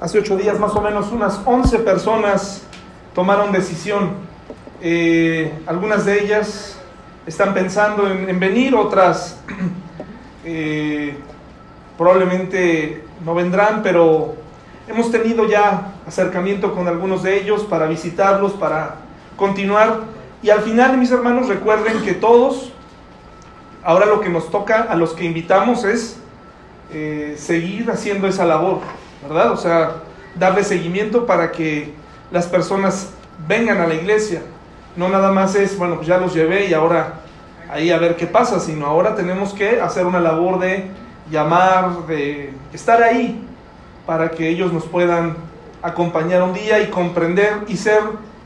hace ocho días más o menos unas 11 personas tomaron decisión. Eh, algunas de ellas están pensando en, venir, otras eh, probablemente no vendrán, pero hemos tenido ya acercamiento con algunos de ellos para visitarlos, para continuar. Y al final, mis hermanos, recuerden que todos, ahora lo que nos toca a los que invitamos es eh, seguir haciendo esa labor, ¿verdad? O sea, darle seguimiento para que las personas vengan a la iglesia. No nada más es, bueno, pues ya los llevé y ahora ahí a ver qué pasa, sino ahora tenemos que hacer una labor de llamar, de estar ahí para que ellos nos puedan acompañar un día y comprender y ser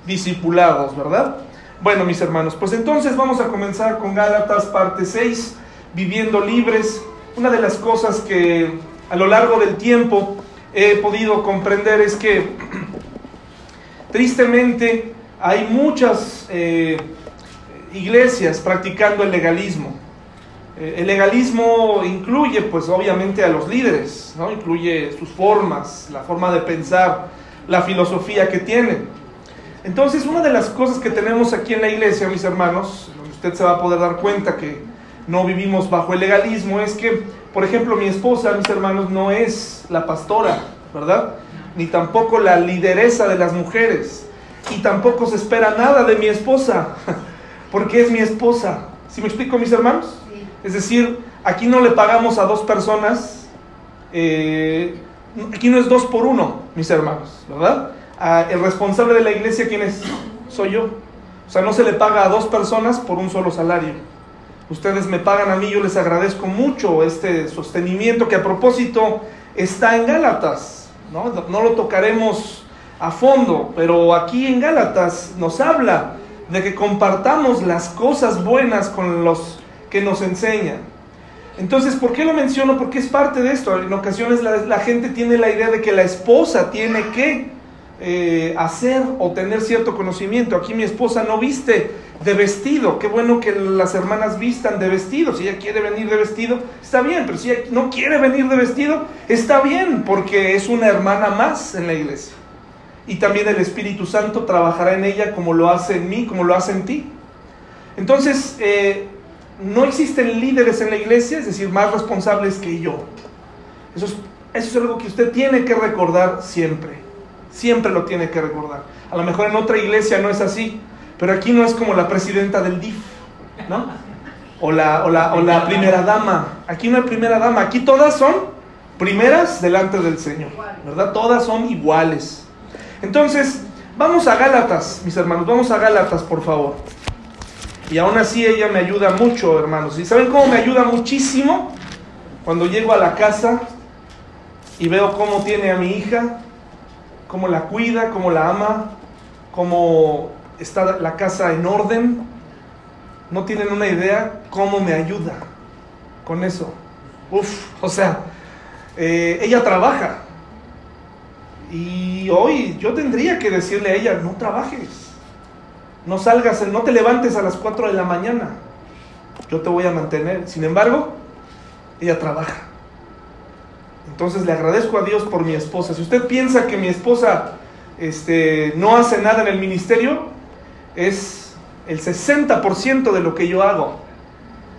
discipulados, ¿verdad? Bueno, mis hermanos, pues entonces vamos a comenzar con Gálatas parte 6, viviendo libres. Una de las cosas que a lo largo del tiempo he podido comprender es que tristemente hay muchas eh, iglesias practicando el legalismo. Eh, el legalismo incluye, pues obviamente, a los líderes, ¿no? incluye sus formas, la forma de pensar, la filosofía que tienen. Entonces, una de las cosas que tenemos aquí en la iglesia, mis hermanos, usted se va a poder dar cuenta que no vivimos bajo el legalismo, es que, por ejemplo, mi esposa, mis hermanos, no es la pastora, ¿verdad? Ni tampoco la lideresa de las mujeres. Y tampoco se espera nada de mi esposa, porque es mi esposa. ¿Sí me explico, mis hermanos? Es decir, aquí no le pagamos a dos personas, eh, aquí no es dos por uno, mis hermanos, ¿verdad? el responsable de la iglesia, ¿quién es? Soy yo. O sea, no se le paga a dos personas por un solo salario. Ustedes me pagan a mí, yo les agradezco mucho este sostenimiento que a propósito está en Gálatas. ¿no? no lo tocaremos a fondo, pero aquí en Gálatas nos habla de que compartamos las cosas buenas con los que nos enseñan. Entonces, ¿por qué lo menciono? Porque es parte de esto. En ocasiones la, la gente tiene la idea de que la esposa tiene que eh, hacer o tener cierto conocimiento. Aquí mi esposa no viste de vestido. Qué bueno que las hermanas vistan de vestido. Si ella quiere venir de vestido, está bien. Pero si ella no quiere venir de vestido, está bien, porque es una hermana más en la iglesia. Y también el Espíritu Santo trabajará en ella como lo hace en mí, como lo hace en ti. Entonces, eh, no existen líderes en la iglesia, es decir, más responsables que yo. Eso eso es algo que usted tiene que recordar siempre. Siempre lo tiene que recordar. A lo mejor en otra iglesia no es así, pero aquí no es como la presidenta del DIF, ¿no? O la, o la, primera dama. Aquí no hay primera dama, aquí todas son primeras delante del Señor, ¿verdad? Todas son iguales. Entonces, vamos a Gálatas, mis hermanos, vamos a Gálatas, por favor. Y aún así ella me ayuda mucho, hermanos. ¿Y saben cómo me ayuda muchísimo? Cuando llego a la casa y veo cómo tiene a mi hija, cómo la cuida, cómo la ama, cómo está la casa en orden. No tienen una idea cómo me ayuda con eso. Uf, o sea, eh, ella trabaja. Y hoy yo tendría que decirle a ella, no trabajes. No salgas, no te levantes a las 4 de la mañana. Yo te voy a mantener. Sin embargo, ella trabaja. Entonces le agradezco a Dios por mi esposa. Si usted piensa que mi esposa este, no hace nada en el ministerio, es el 60% de lo que yo hago.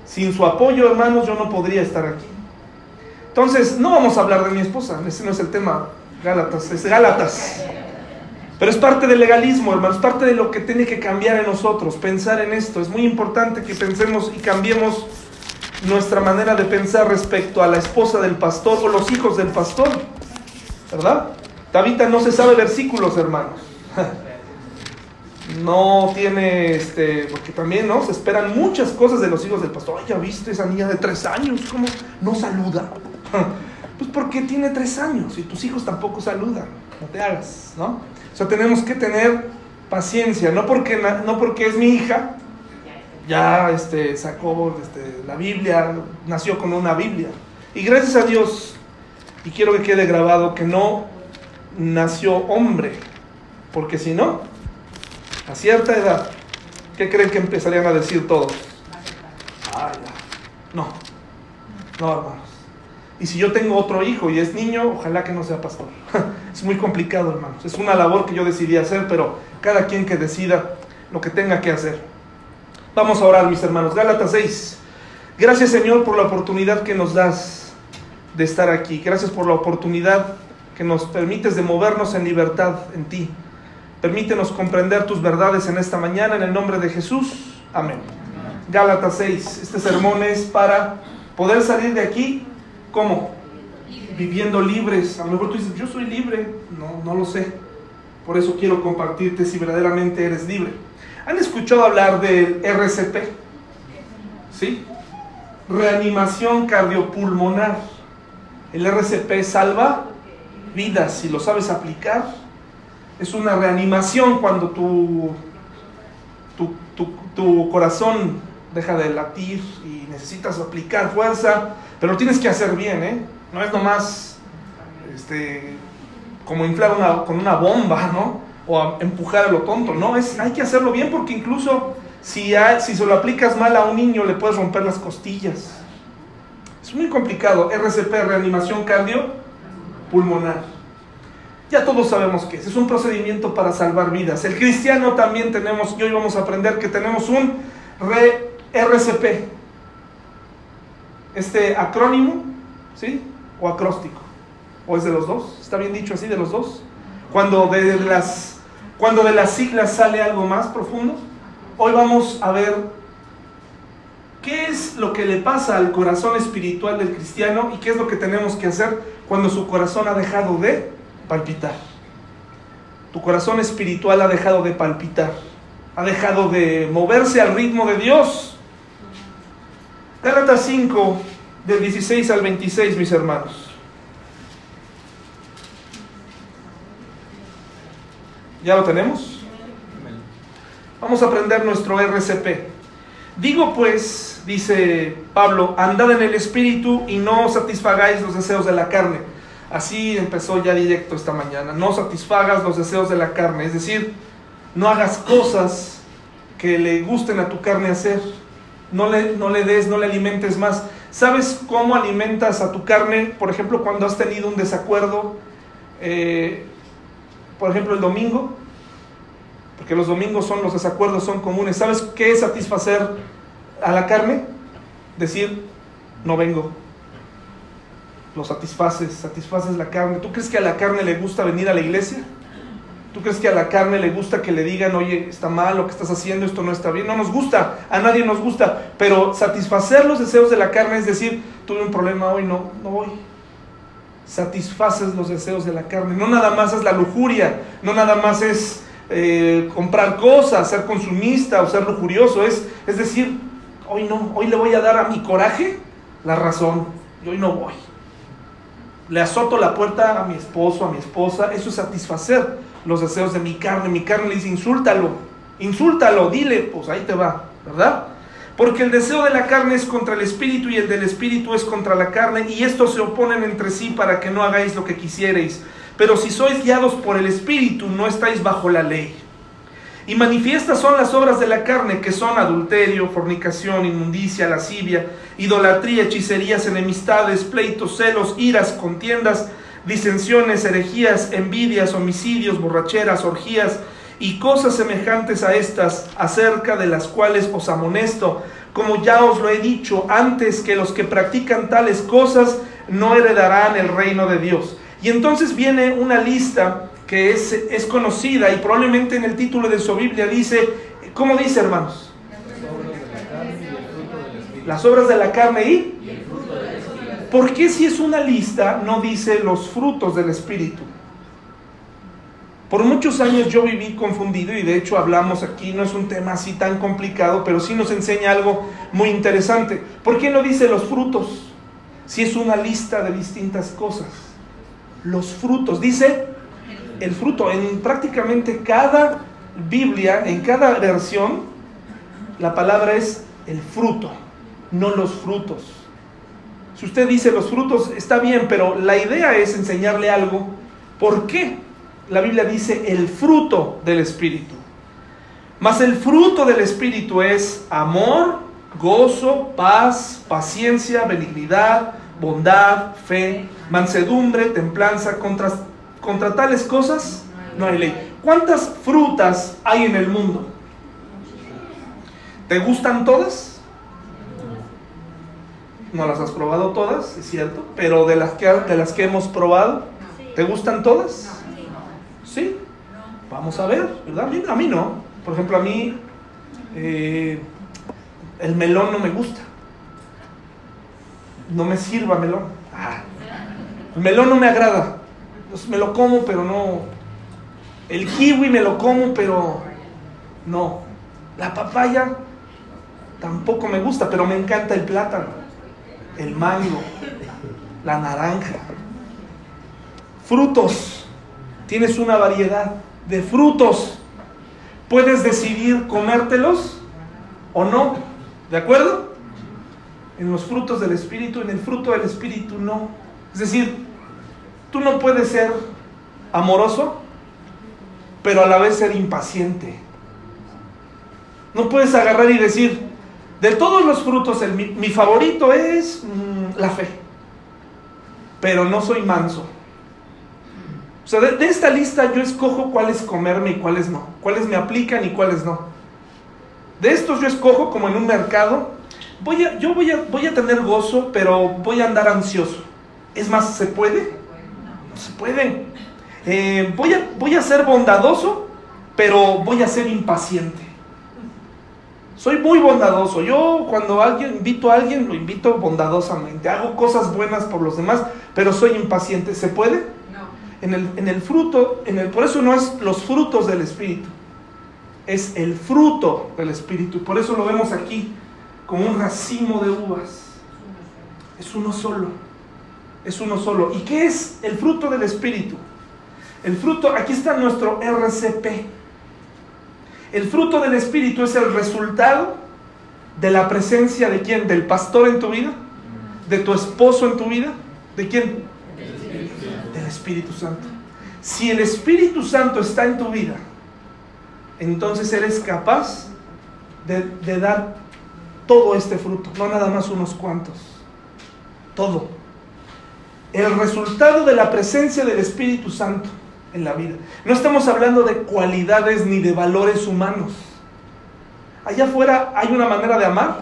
Sin su apoyo, hermanos, yo no podría estar aquí. Entonces, no vamos a hablar de mi esposa, ese no es el tema. Gálatas, es Gálatas. Pero es parte del legalismo, hermanos, parte de lo que tiene que cambiar en nosotros, pensar en esto. Es muy importante que pensemos y cambiemos nuestra manera de pensar respecto a la esposa del pastor o los hijos del pastor. ¿Verdad? Tabita no se sabe versículos, hermanos. No tiene, este, porque también, ¿no? Se esperan muchas cosas de los hijos del pastor. Ay, ya viste esa niña de tres años, ¿cómo no saluda? Pues porque tiene tres años y tus hijos tampoco saludan. No te hagas, ¿no? O sea, tenemos que tener paciencia, no porque, no porque es mi hija, ya este, sacó este, la Biblia, nació con una Biblia. Y gracias a Dios, y quiero que quede grabado, que no nació hombre, porque si no, a cierta edad, ¿qué creen que empezarían a decir todos? no, no hermanos. Y si yo tengo otro hijo y es niño, ojalá que no sea pastor. es muy complicado, hermanos. Es una labor que yo decidí hacer, pero cada quien que decida lo que tenga que hacer. Vamos a orar, mis hermanos. Gálatas 6. Gracias, Señor, por la oportunidad que nos das de estar aquí. Gracias por la oportunidad que nos permites de movernos en libertad en ti. Permítenos comprender tus verdades en esta mañana, en el nombre de Jesús. Amén. Gálatas 6. Este sermón es para poder salir de aquí, ¿cómo? Viviendo libres. A lo mejor tú dices, yo soy libre. No, no lo sé. Por eso quiero compartirte si verdaderamente eres libre. ¿Han escuchado hablar del RCP? ¿Sí? Reanimación cardiopulmonar. El RCP salva vidas si lo sabes aplicar. Es una reanimación cuando tu, tu, tu, corazón deja de latir y necesitas aplicar fuerza, pero lo tienes que hacer bien, ¿eh? No es nomás este, como inflar una, con una bomba, ¿no? O empujar a lo tonto, no, es, hay que hacerlo bien porque incluso si, si se lo aplicas mal a un niño le puedes romper las costillas. Es muy complicado. RCP, reanimación cardio pulmonar. Ya todos sabemos que es. Es un procedimiento para salvar vidas. El cristiano también tenemos, y hoy vamos a aprender que tenemos un RCP. Este acrónimo, ¿sí? O acróstico. ¿O es de los dos? ¿Está bien dicho así de los dos? Cuando de las, cuando de las siglas sale algo más profundo. Hoy vamos a ver qué es lo que le pasa al corazón espiritual del cristiano y qué es lo que tenemos que hacer cuando su corazón ha dejado de palpitar. Tu corazón espiritual ha dejado de palpitar, ha dejado de moverse al ritmo de Dios. Gálatas 5, del 16 al 26, mis hermanos. ¿Ya lo tenemos? Vamos a aprender nuestro RCP. Digo pues, dice Pablo, andad en el espíritu y no satisfagáis los deseos de la carne Así empezó ya directo esta mañana. No satisfagas los deseos de la carne, es decir, no hagas cosas que le gusten a tu carne hacer. No le, no le des, no le alimentes más. ¿Sabes cómo alimentas a tu carne? Por ejemplo, cuando has tenido un desacuerdo, eh, por ejemplo, el domingo, porque los domingos son los desacuerdos, son comunes. ¿Sabes qué es satisfacer a la carne? Decir, no vengo, lo satisfaces, satisfaces la carne. ¿Tú crees que a la carne le gusta venir a la iglesia? ¿Tú crees que a la carne le gusta que le digan, oye, está mal lo que estás haciendo, esto no está bien? No nos gusta, a nadie nos gusta, pero satisfacer los deseos de la carne es decir, tuve un problema hoy, no, no voy. Satisfaces los deseos de la carne. No nada más es la lujuria, no nada más es eh, comprar cosas, ser consumista o ser lujurioso, es, es decir, hoy no, hoy le voy a dar a mi coraje la razón y hoy no voy le azoto la puerta a mi esposo, a mi esposa, eso es satisfacer los deseos de mi carne. Mi carne le dice, insúltalo, insúltalo, dile, pues ahí te va, ¿verdad? Porque el deseo de la carne es contra el espíritu y el del espíritu es contra la carne y estos se oponen entre sí para que no hagáis lo que quisierais. Pero si sois guiados por el espíritu, no estáis bajo la ley. Y manifiestas son las obras de la carne, que son adulterio, fornicación, inmundicia, lascivia, idolatría, hechicerías, enemistades, pleitos, celos, iras, contiendas, disensiones, herejías, envidias, homicidios, borracheras, orgías y cosas semejantes a estas, acerca de las cuales os amonesto, como ya os lo he dicho antes, que los que practican tales cosas no heredarán el reino de Dios. Y entonces viene una lista que es, es conocida y probablemente en el título de su Biblia dice, ¿cómo dice hermanos? Las obras de la carne y... ¿Por qué si es una lista no dice los frutos del Espíritu? Por muchos años yo viví confundido y de hecho hablamos aquí, no es un tema así tan complicado, pero sí nos enseña algo muy interesante. ¿Por qué no dice los frutos? Si es una lista de distintas cosas. Los frutos, dice el fruto. En prácticamente cada Biblia, en cada versión, la palabra es el fruto, no los frutos. Si usted dice los frutos, está bien, pero la idea es enseñarle algo. ¿Por qué? La Biblia dice el fruto del Espíritu. Mas el fruto del Espíritu es amor, gozo, paz, paciencia, benignidad, bondad, fe, mansedumbre, templanza, contra, contra tales cosas no hay ley. ¿Cuántas frutas hay en el mundo? ¿Te gustan todas? No las has probado todas, es cierto, pero de las que, de las que hemos probado, ¿te gustan todas? Sí. Vamos a ver, ¿verdad? A mí, no. Por ejemplo, a mí eh, el melón no me gusta. No me sirva melón. Ah. El melón no me agrada. me lo como, pero no. El kiwi me lo como, pero no. La papaya tampoco me gusta, pero me encanta el plátano, el mango, la naranja. Frutos. Tienes una variedad de frutos. Puedes decidir comértelos o no. ¿De acuerdo? En los frutos del Espíritu, en el fruto del Espíritu no. Es decir, tú no puedes ser amoroso, pero a la vez ser impaciente. No puedes agarrar y decir, de todos los frutos, mi, favorito es mm, la fe, pero no soy manso. O sea, de, esta lista yo escojo cuáles comerme y cuáles no, cuáles me aplican y cuáles no. De estos yo escojo como en un mercado, voy a, yo voy a, voy a tener gozo, pero voy a andar ansioso. Es más, ¿se puede? No se puede. Eh, voy, a, voy a ser bondadoso, pero voy a ser impaciente. Soy muy bondadoso. Yo cuando alguien invito a alguien, lo invito bondadosamente. Hago cosas buenas por los demás, pero soy impaciente. ¿Se puede? En el, en el fruto, en el, por eso no es los frutos del Espíritu, es el fruto del Espíritu. Por eso lo vemos aquí como un racimo de uvas. Es uno solo. Es uno solo. ¿Y qué es el fruto del Espíritu? El fruto, aquí está nuestro RCP. El fruto del Espíritu es el resultado de la presencia de quién? Del pastor en tu vida, de tu esposo en tu vida, de quién? Espíritu Santo. Si el Espíritu Santo está en tu vida, entonces eres capaz de, dar todo este fruto, no nada más unos cuantos, todo. El resultado de la presencia del Espíritu Santo en la vida. No estamos hablando de cualidades ni de valores humanos. Allá afuera hay una manera de amar.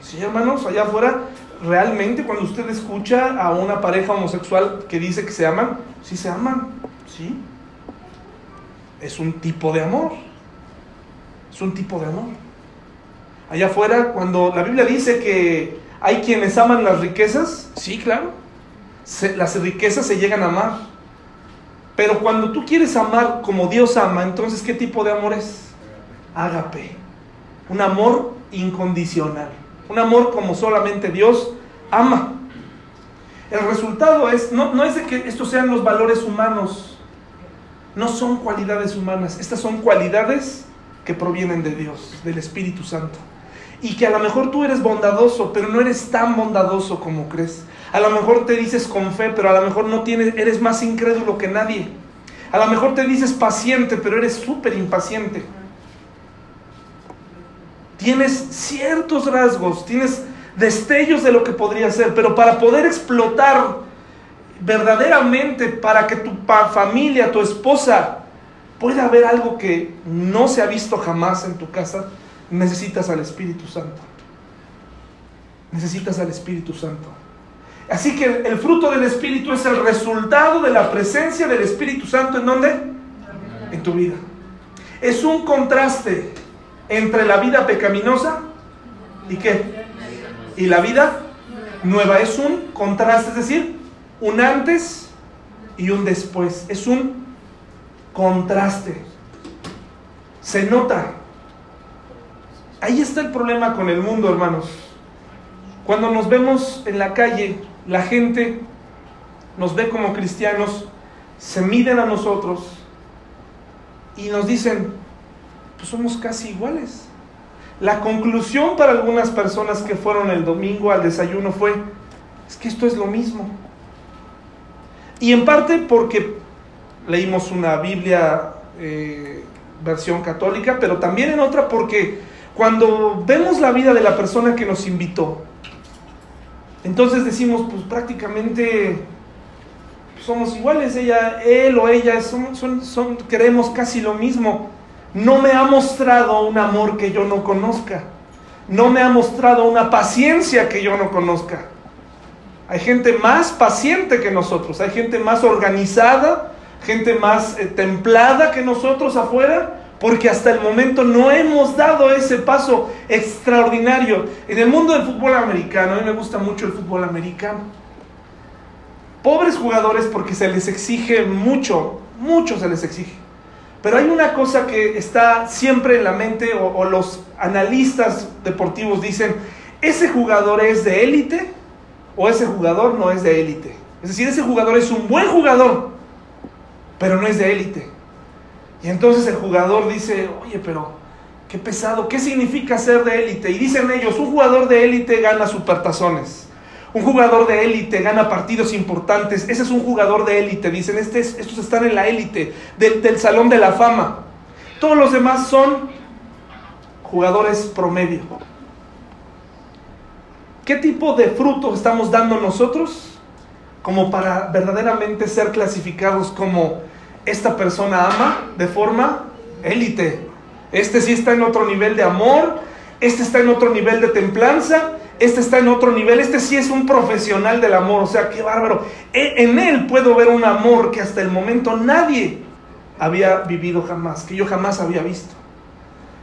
Sí, hermanos, allá afuera realmente cuando usted escucha a una pareja homosexual que dice que se aman, sí se aman, sí. Es un tipo de amor. Es un tipo de amor. Allá afuera, cuando la Biblia dice que hay quienes aman las riquezas, sí, claro. las riquezas se llegan a amar. Pero cuando tú quieres amar como Dios ama, entonces ¿qué tipo de amor es? Ágape. Un amor incondicional. Un amor como solamente Dios ama. El resultado es, no, no es de que estos sean los valores humanos, no son cualidades humanas, estas son cualidades que provienen de Dios, del Espíritu Santo. Y que a lo mejor tú eres bondadoso, pero no eres tan bondadoso como crees. A lo mejor te dices con fe, pero a lo mejor no tienes, eres más incrédulo que nadie. A lo mejor te dices paciente, pero eres súper impaciente tienes ciertos rasgos, tienes destellos de lo que podría ser, pero para poder explotar verdaderamente, para que tu familia, tu esposa, pueda haber algo que no se ha visto jamás en tu casa, necesitas al Espíritu Santo. Necesitas al Espíritu Santo. Así que el, fruto del Espíritu es el resultado de la presencia del Espíritu Santo en dónde? En tu vida. Es un contraste entre la vida pecaminosa y qué? Y la vida nueva. Es un contraste, es decir, un antes y un después. Es un contraste. Se nota. Ahí está el problema con el mundo, hermanos. Cuando nos vemos en la calle, la gente nos ve como cristianos, se miden a nosotros y nos dicen, pues somos casi iguales. La conclusión para algunas personas que fueron el domingo al desayuno fue, es que esto es lo mismo. Y en parte porque leímos una Biblia eh, versión católica, pero también en otra porque cuando vemos la vida de la persona que nos invitó, Entonces decimos, pues prácticamente somos iguales, ella, él o ella, son, son, son, queremos casi lo mismo. No me ha mostrado un amor que yo no conozca. No me ha mostrado una paciencia que yo no conozca. Hay gente más paciente que nosotros, hay gente más organizada, gente más eh, templada que nosotros afuera, porque hasta el momento no hemos dado ese paso extraordinario. En el mundo del fútbol americano, a mí me gusta mucho el fútbol americano. Pobres jugadores porque se les exige mucho, mucho se les exige. Pero hay una cosa que está siempre en la mente, o, los analistas deportivos dicen, ese jugador es de élite o ese jugador no es de élite. Es decir, ese jugador es un buen jugador, pero no es de élite. Y entonces el jugador dice, oye, pero qué pesado, ¿qué significa ser de élite? Y dicen ellos, un jugador de élite gana supertazones. Un jugador de élite gana partidos importantes. Ese es un jugador de élite. Dicen, este estos están en la élite del, del salón de la fama. Todos los demás son jugadores promedio. ¿Qué tipo de fruto estamos dando nosotros como para verdaderamente ser clasificados como esta persona ama de forma élite? Este sí está en otro nivel de amor, este está en otro nivel de templanza, este está en otro nivel, este sí es un profesional del amor, o sea, qué bárbaro. E, en él puedo ver un amor que hasta el momento nadie había vivido jamás, que yo jamás había visto.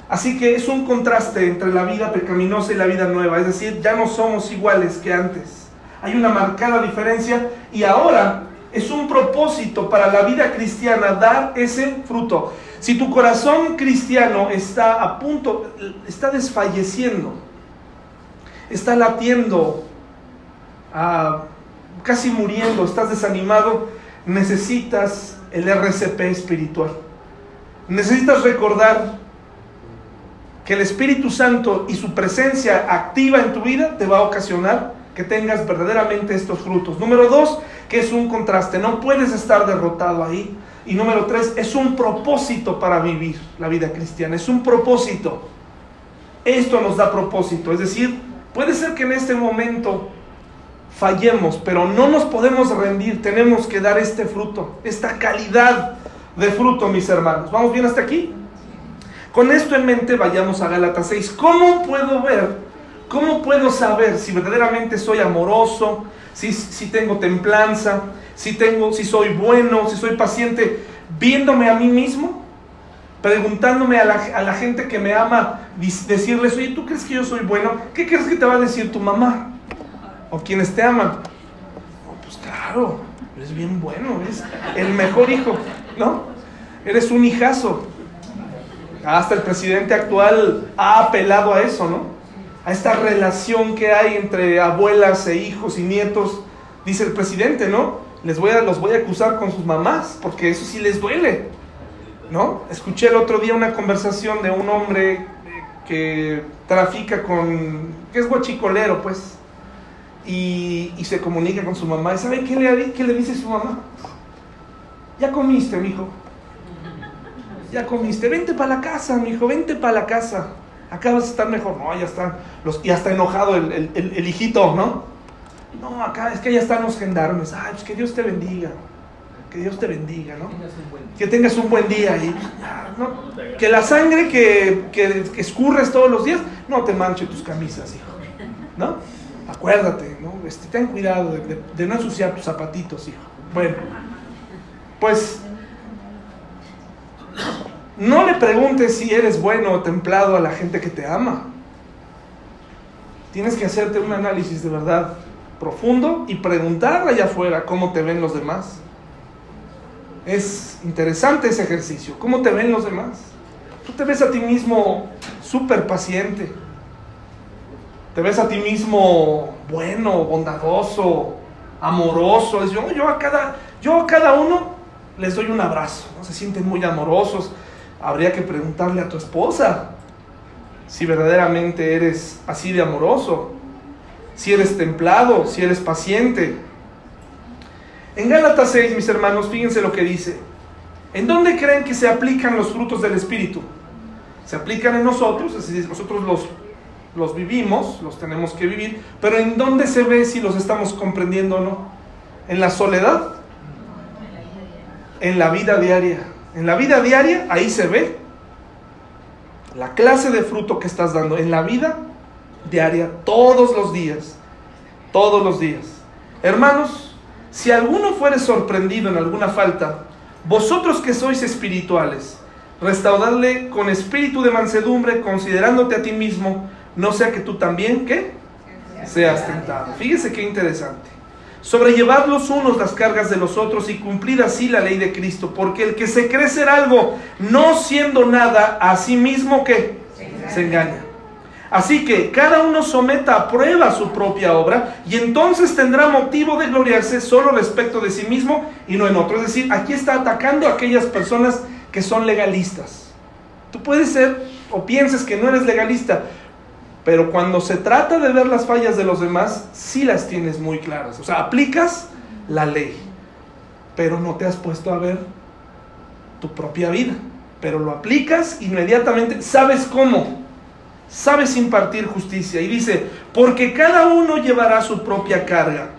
Así que es un contraste entre la vida pecaminosa y la vida nueva, es decir, ya no somos iguales que antes. Hay una marcada diferencia y ahora es un propósito para la vida cristiana dar ese fruto. Si tu corazón cristiano está a punto, está desfalleciendo, está latiendo, ah, casi muriendo, estás desanimado, necesitas el RCP espiritual. Necesitas recordar que el Espíritu Santo y su presencia activa en tu vida te va a ocasionar que tengas verdaderamente estos frutos. Número dos, que es un contraste, no puedes estar derrotado ahí. Y número tres, es un propósito para vivir la vida cristiana, es un propósito. Esto nos da propósito, es decir, puede ser que en este momento fallemos, pero no nos podemos rendir, tenemos que dar este fruto, esta calidad de fruto, mis hermanos. ¿Vamos bien hasta aquí? Con esto en mente vayamos a Gálatas 6. ¿Cómo puedo ver, cómo puedo saber si verdaderamente soy amoroso, si, si tengo templanza, si, tengo, si soy bueno, si soy paciente, viéndome a mí mismo? Preguntándome a la, a la gente que me ama, decirles, oye, ¿tú crees que yo soy bueno? ¿Qué crees que te va a decir tu mamá? O quienes te aman. Oh, pues claro, eres bien bueno, eres el mejor hijo, ¿no? Eres un hijazo. Hasta el presidente actual ha apelado a eso, ¿no? A esta relación que hay entre abuelas e hijos y nietos. Dice el presidente, ¿no? Les voy a, los voy a acusar con sus mamás, porque eso sí les duele, ¿no? Escuché el otro día una conversación de un hombre eh, que trafica con, que es guachicolero, pues, y, se comunica con su mamá. ¿Y sabe qué le, qué le dice su mamá? Ya comiste, mijo ya comiste, vente para la casa, mi hijo, vente para la casa. Acá vas a estar mejor. No, ya están, los, ya está enojado el, el, el, hijito, ¿no? No, acá es que ya están los gendarmes. Ay, pues que Dios te bendiga. Que Dios te bendiga, ¿no? Que tengas un buen día. Y, ¿no? Que la sangre que, que, que, escurres todos los días no te manche tus camisas, hijo. ¿No? Acuérdate, ¿no? Este, ten cuidado de, de, de no ensuciar tus zapatitos, hijo. Bueno, pues no le preguntes si eres bueno o templado a la gente que te ama. Tienes que hacerte un análisis de verdad profundo y preguntar allá afuera cómo te ven los demás. Es interesante ese ejercicio. ¿Cómo te ven los demás? Tú te ves a ti mismo súper paciente. Te ves a ti mismo bueno, bondadoso, amoroso. Yo, a cada, yo a cada uno les doy un abrazo. ¿no? Se sienten muy amorosos habría que preguntarle a tu esposa si verdaderamente eres así de amoroso, si eres templado, si eres paciente. En Gálatas 6, mis hermanos, fíjense lo que dice. ¿En dónde creen que se aplican los frutos del Espíritu? Se aplican en nosotros, es decir, nosotros los los vivimos, los tenemos que vivir, pero ¿en dónde se ve si los estamos comprendiendo o no? ¿En la soledad? En la vida diaria. En la vida diaria, ahí se ve la clase de fruto que estás dando en la vida diaria, todos los días, todos los días. Hermanos, si alguno fuere sorprendido en alguna falta, vosotros que sois espirituales, restaurarle con espíritu de mansedumbre, considerándote a ti mismo, no sea que tú también, ¿qué? Seas tentado. Fíjese qué interesante. Sobrellevad los unos las cargas de los otros y cumplid así la ley de Cristo, porque el que se cree ser algo, no siendo nada, a sí mismo que se engaña. Así que cada uno someta a prueba su propia obra y entonces tendrá motivo de gloriarse solo respecto de sí mismo y no en otro. Es decir, aquí está atacando a aquellas personas que son legalistas. Tú puedes ser o pienses que no eres legalista, pero cuando se trata de ver las fallas de los demás, sí las tienes muy claras. O sea, aplicas la ley, pero no te has puesto a ver tu propia vida. Pero lo aplicas inmediatamente, sabes cómo, sabes impartir justicia. Y dice, porque cada uno llevará su propia carga.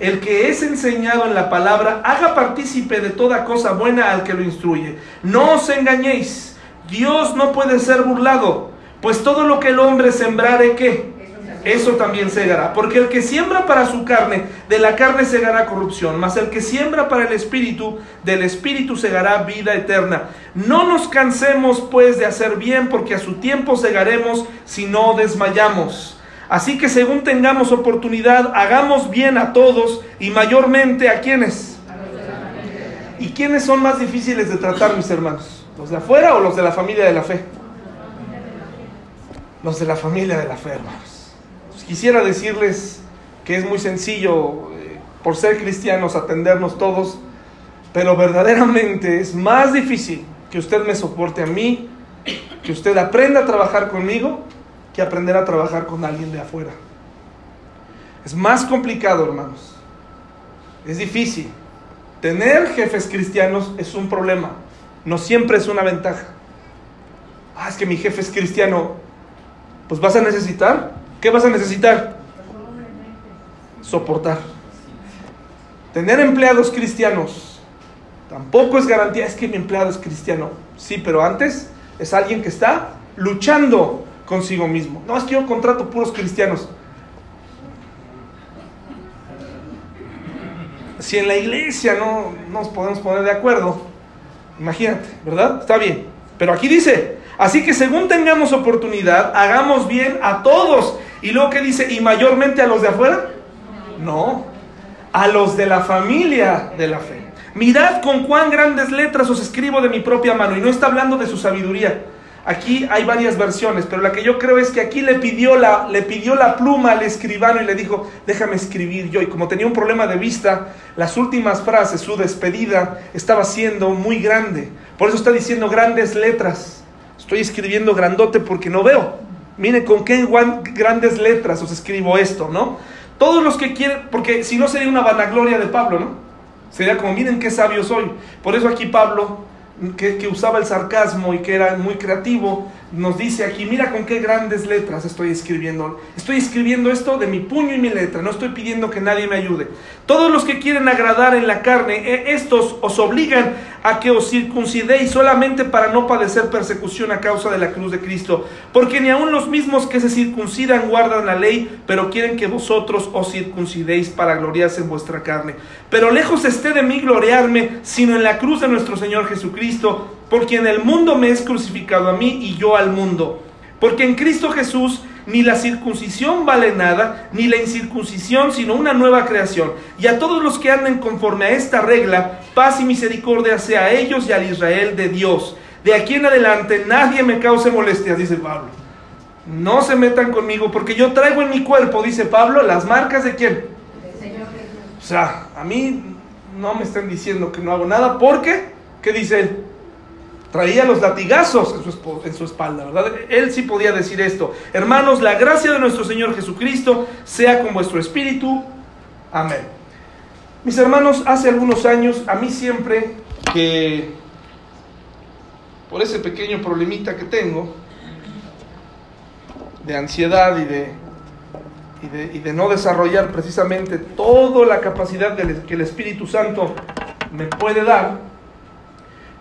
El que es enseñado en la palabra, haga partícipe de toda cosa buena al que lo instruye. No os engañéis, Dios no puede ser burlado pues todo lo que el hombre sembrare, ¿qué? Eso también segará. Porque el que siembra para su carne, de la carne segará corrupción. Mas el que siembra para el espíritu, del espíritu segará vida eterna. No nos cansemos pues de hacer bien, porque a su tiempo segaremos si no desmayamos. Así que según tengamos oportunidad, hagamos bien a todos y mayormente a quienes. ¿Y quiénes son más difíciles de tratar, mis hermanos? ¿Los de afuera o los de la familia de la fe? los de la familia de la fe, hermanos. Quisiera decirles que es muy sencillo, eh, por ser cristianos, atendernos todos, pero verdaderamente es más difícil que usted me soporte a mí, que usted aprenda a trabajar conmigo, que aprender a trabajar con alguien de afuera. Es más complicado, hermanos. Es difícil. Tener jefes cristianos es un problema, no siempre es una ventaja. Ah, es que mi jefe es cristiano pues vas a necesitar, ¿qué vas a necesitar? Soportar. Tener empleados cristianos tampoco es garantía, es que mi empleado es cristiano. Sí, pero antes es alguien que está luchando consigo mismo. No, es que yo contrato puros cristianos. Si en la iglesia no nos podemos poner de acuerdo, imagínate, ¿verdad? Está bien. Pero aquí dice, Así que según tengamos oportunidad, hagamos bien a todos. Y luego que dice, ¿y mayormente a los de afuera? No, a los de la familia de la fe. Mirad con cuán grandes letras os escribo de mi propia mano. Y no está hablando de su sabiduría. Aquí hay varias versiones, pero la que yo creo es que aquí le pidió la, le pidió la pluma al escribano y le dijo, déjame escribir yo. Y como tenía un problema de vista, las últimas frases, su despedida, estaba siendo muy grande. Por eso está diciendo grandes letras. Estoy escribiendo grandote porque no veo. Miren con qué grandes letras os escribo esto, ¿no? Todos los que quieren, porque si no sería una vanagloria de Pablo, ¿no? Sería como, miren qué sabio soy. Por eso aquí Pablo que, usaba el sarcasmo y que era muy creativo, nos dice aquí, mira con qué grandes letras estoy escribiendo. Estoy escribiendo esto de mi puño y mi letra, no estoy pidiendo que nadie me ayude. Todos los que quieren agradar en la carne, e, estos os obligan a que os circuncidéis solamente para no padecer persecución a causa de la cruz de Cristo. Porque ni aun los mismos que se circuncidan guardan la ley, pero quieren que vosotros os circuncidéis para gloriarse en vuestra carne. Pero lejos esté de mí gloriarme, sino en la cruz de nuestro Señor Jesucristo porque en el mundo me es crucificado a mí y yo al mundo. Porque en Cristo Jesús ni la circuncisión vale nada, ni la incircuncisión, sino una nueva creación. Y a todos los que anden conforme a esta regla, paz y misericordia sea a ellos y al Israel de Dios. De aquí en adelante nadie me cause molestias, dice Pablo. No se metan conmigo, porque yo traigo en mi cuerpo, dice Pablo, las marcas de quién. Señor O sea, a mí no me están diciendo que no hago nada, porque ¿Qué dice él? Traía los latigazos en su, espalda, ¿verdad? Él sí podía decir esto. Hermanos, la gracia de nuestro Señor Jesucristo sea con vuestro espíritu. Amén. Mis hermanos, hace algunos años, a mí siempre que, por ese pequeño problemita que tengo, de ansiedad y de, y de, no desarrollar precisamente toda la capacidad que el Espíritu Santo me puede dar,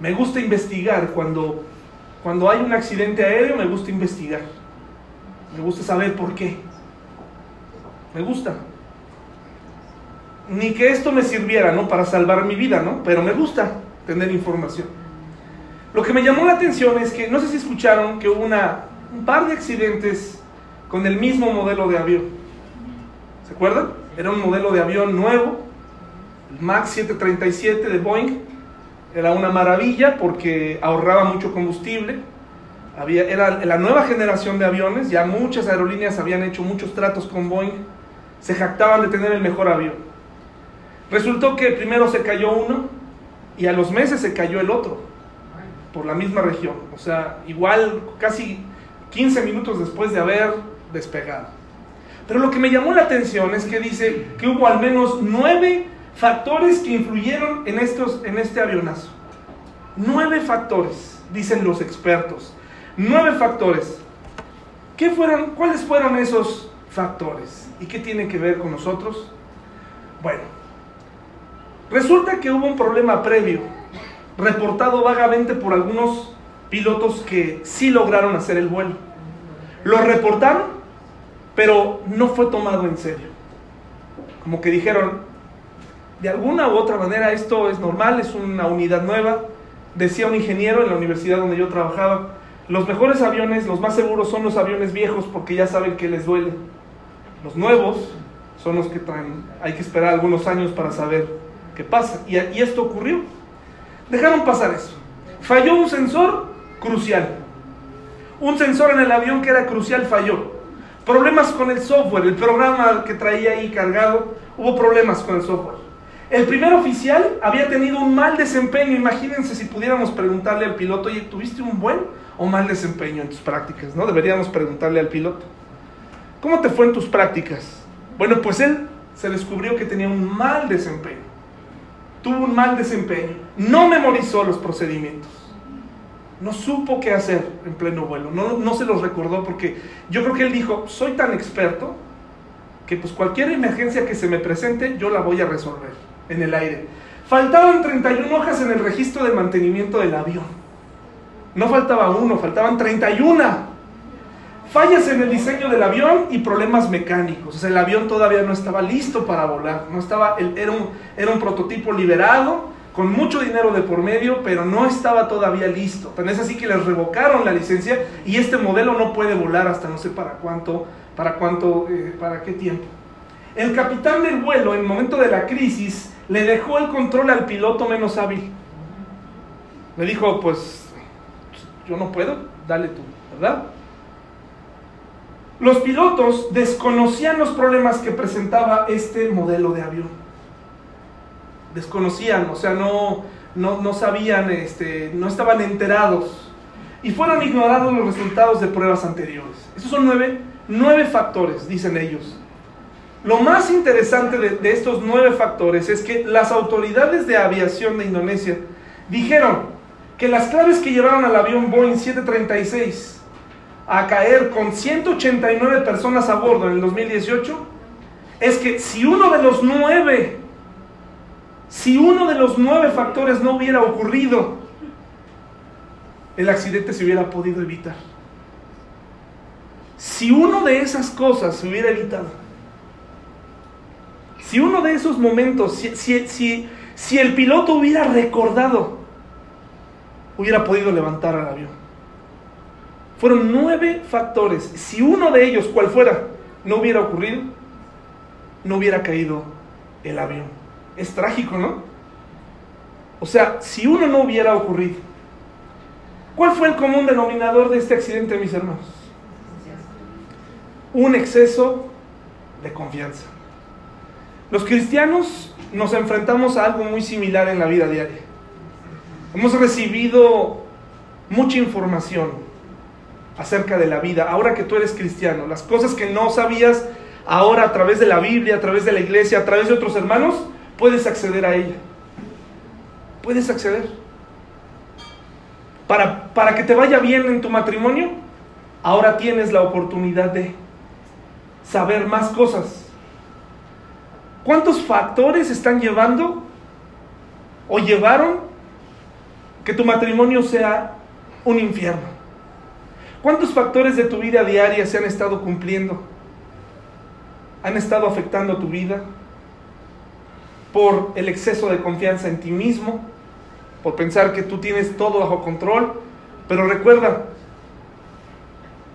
me gusta investigar cuando, cuando hay un accidente aéreo, me gusta investigar. Me gusta saber por qué. Me gusta. Ni que esto me sirviera, ¿no? Para salvar mi vida, ¿no? Pero me gusta tener información. Lo que me llamó la atención es que, no sé si escucharon que hubo una, un par de accidentes con el mismo modelo de avión. ¿Se acuerdan? Era un modelo de avión nuevo, el MAX 737 de Boeing. Era una maravilla porque ahorraba mucho combustible. Había, era la nueva generación de aviones, ya muchas aerolíneas habían hecho muchos tratos con Boeing, se jactaban de tener el mejor avión. Resultó que primero se cayó uno y a los meses se cayó el otro por la misma región. O sea, igual casi 15 minutos después de haber despegado. Pero lo que me llamó la atención es que dice que hubo al menos nueve factores que influyeron en, estos, en este avionazo. Nueve factores, dicen los expertos. Nueve factores. ¿Qué fueron, ¿Cuáles fueron esos factores? ¿Y qué tienen que ver con nosotros? Bueno, resulta que hubo un problema previo reportado vagamente por algunos pilotos que sí lograron hacer el vuelo. Lo reportaron, pero no fue tomado en serio. Como que dijeron, de alguna u otra manera esto es normal, es una unidad nueva. Decía un ingeniero en la universidad donde yo trabajaba, los mejores aviones, los más seguros son los aviones viejos porque ya saben que les duele. Los nuevos son los que hay que esperar algunos años para saber qué pasa. Y, y esto ocurrió. Dejaron pasar eso. Falló un sensor crucial. Un sensor en el avión que era crucial falló. Problemas con el software, el programa que traía ahí cargado, hubo problemas con el software. El primer oficial había tenido un mal desempeño. Imagínense si pudiéramos preguntarle al piloto, oye, ¿tuviste un buen o mal desempeño en tus prácticas? ¿No? Deberíamos preguntarle al piloto. ¿Cómo te fue en tus prácticas? Bueno, pues él se descubrió que tenía un mal desempeño tuvo un mal desempeño, no memorizó los procedimientos, no supo qué hacer en pleno vuelo, no, no se los recordó porque yo creo que él dijo, soy tan experto que pues cualquier emergencia que se me presente yo la voy a resolver en el aire. Faltaban 31 hojas en el registro de mantenimiento del avión. No faltaba uno, faltaban 31 fallas en el diseño del avión y problemas mecánicos. O sea, el avión todavía no estaba listo para volar. No estaba, era, un, prototipo liberado, con mucho dinero de por medio, pero no estaba todavía listo. Tan es así que les revocaron la licencia y este modelo no puede volar hasta no sé para cuánto, para cuánto, eh, para qué tiempo. El capitán del vuelo, en el momento de la crisis, le dejó el control al piloto menos hábil. Le dijo, pues, yo no puedo, dale tú, ¿verdad? Los pilotos desconocían los problemas que presentaba este modelo de avión. Desconocían, o sea, no, no, sabían, este, no estaban enterados. Y fueron ignorados los resultados de pruebas anteriores. Esos son nueve, nueve factores, dicen ellos. Lo más interesante de, estos nueve factores es que las autoridades de aviación de Indonesia dijeron que las claves que llevaron al avión Boeing 736 a caer con 189 personas a bordo en el 2018 es que si uno de los nueve, si uno de los nueve factores no hubiera ocurrido, el accidente se hubiera podido evitar. Si uno de esas cosas se hubiera evitado, si uno de esos momentos, si, si, si el piloto hubiera recordado, hubiera podido levantar al avión. Fueron nueve factores. Si uno de ellos, cual fuera, no hubiera ocurrido, no hubiera caído el avión. Es trágico, ¿no? O sea, si uno no hubiera ocurrido, ¿cuál fue el común denominador de este accidente, mis hermanos? Un exceso de confianza. Los cristianos nos enfrentamos a algo muy similar en la vida diaria. Hemos recibido mucha información, acerca de la vida, ahora que tú eres cristiano, las cosas que no sabías, ahora a través de la Biblia, a través de la iglesia, a través de otros hermanos, puedes acceder a ella. Puedes acceder. Para, para que te vaya bien en tu matrimonio, ahora tienes la oportunidad de saber más cosas. ¿Cuántos factores están llevando o llevaron que tu matrimonio sea un infierno? ¿Cuántos factores de tu vida diaria se han estado cumpliendo? ¿Han estado afectando tu vida? Por el exceso de confianza en ti mismo, por pensar que tú tienes todo bajo control. Pero recuerda,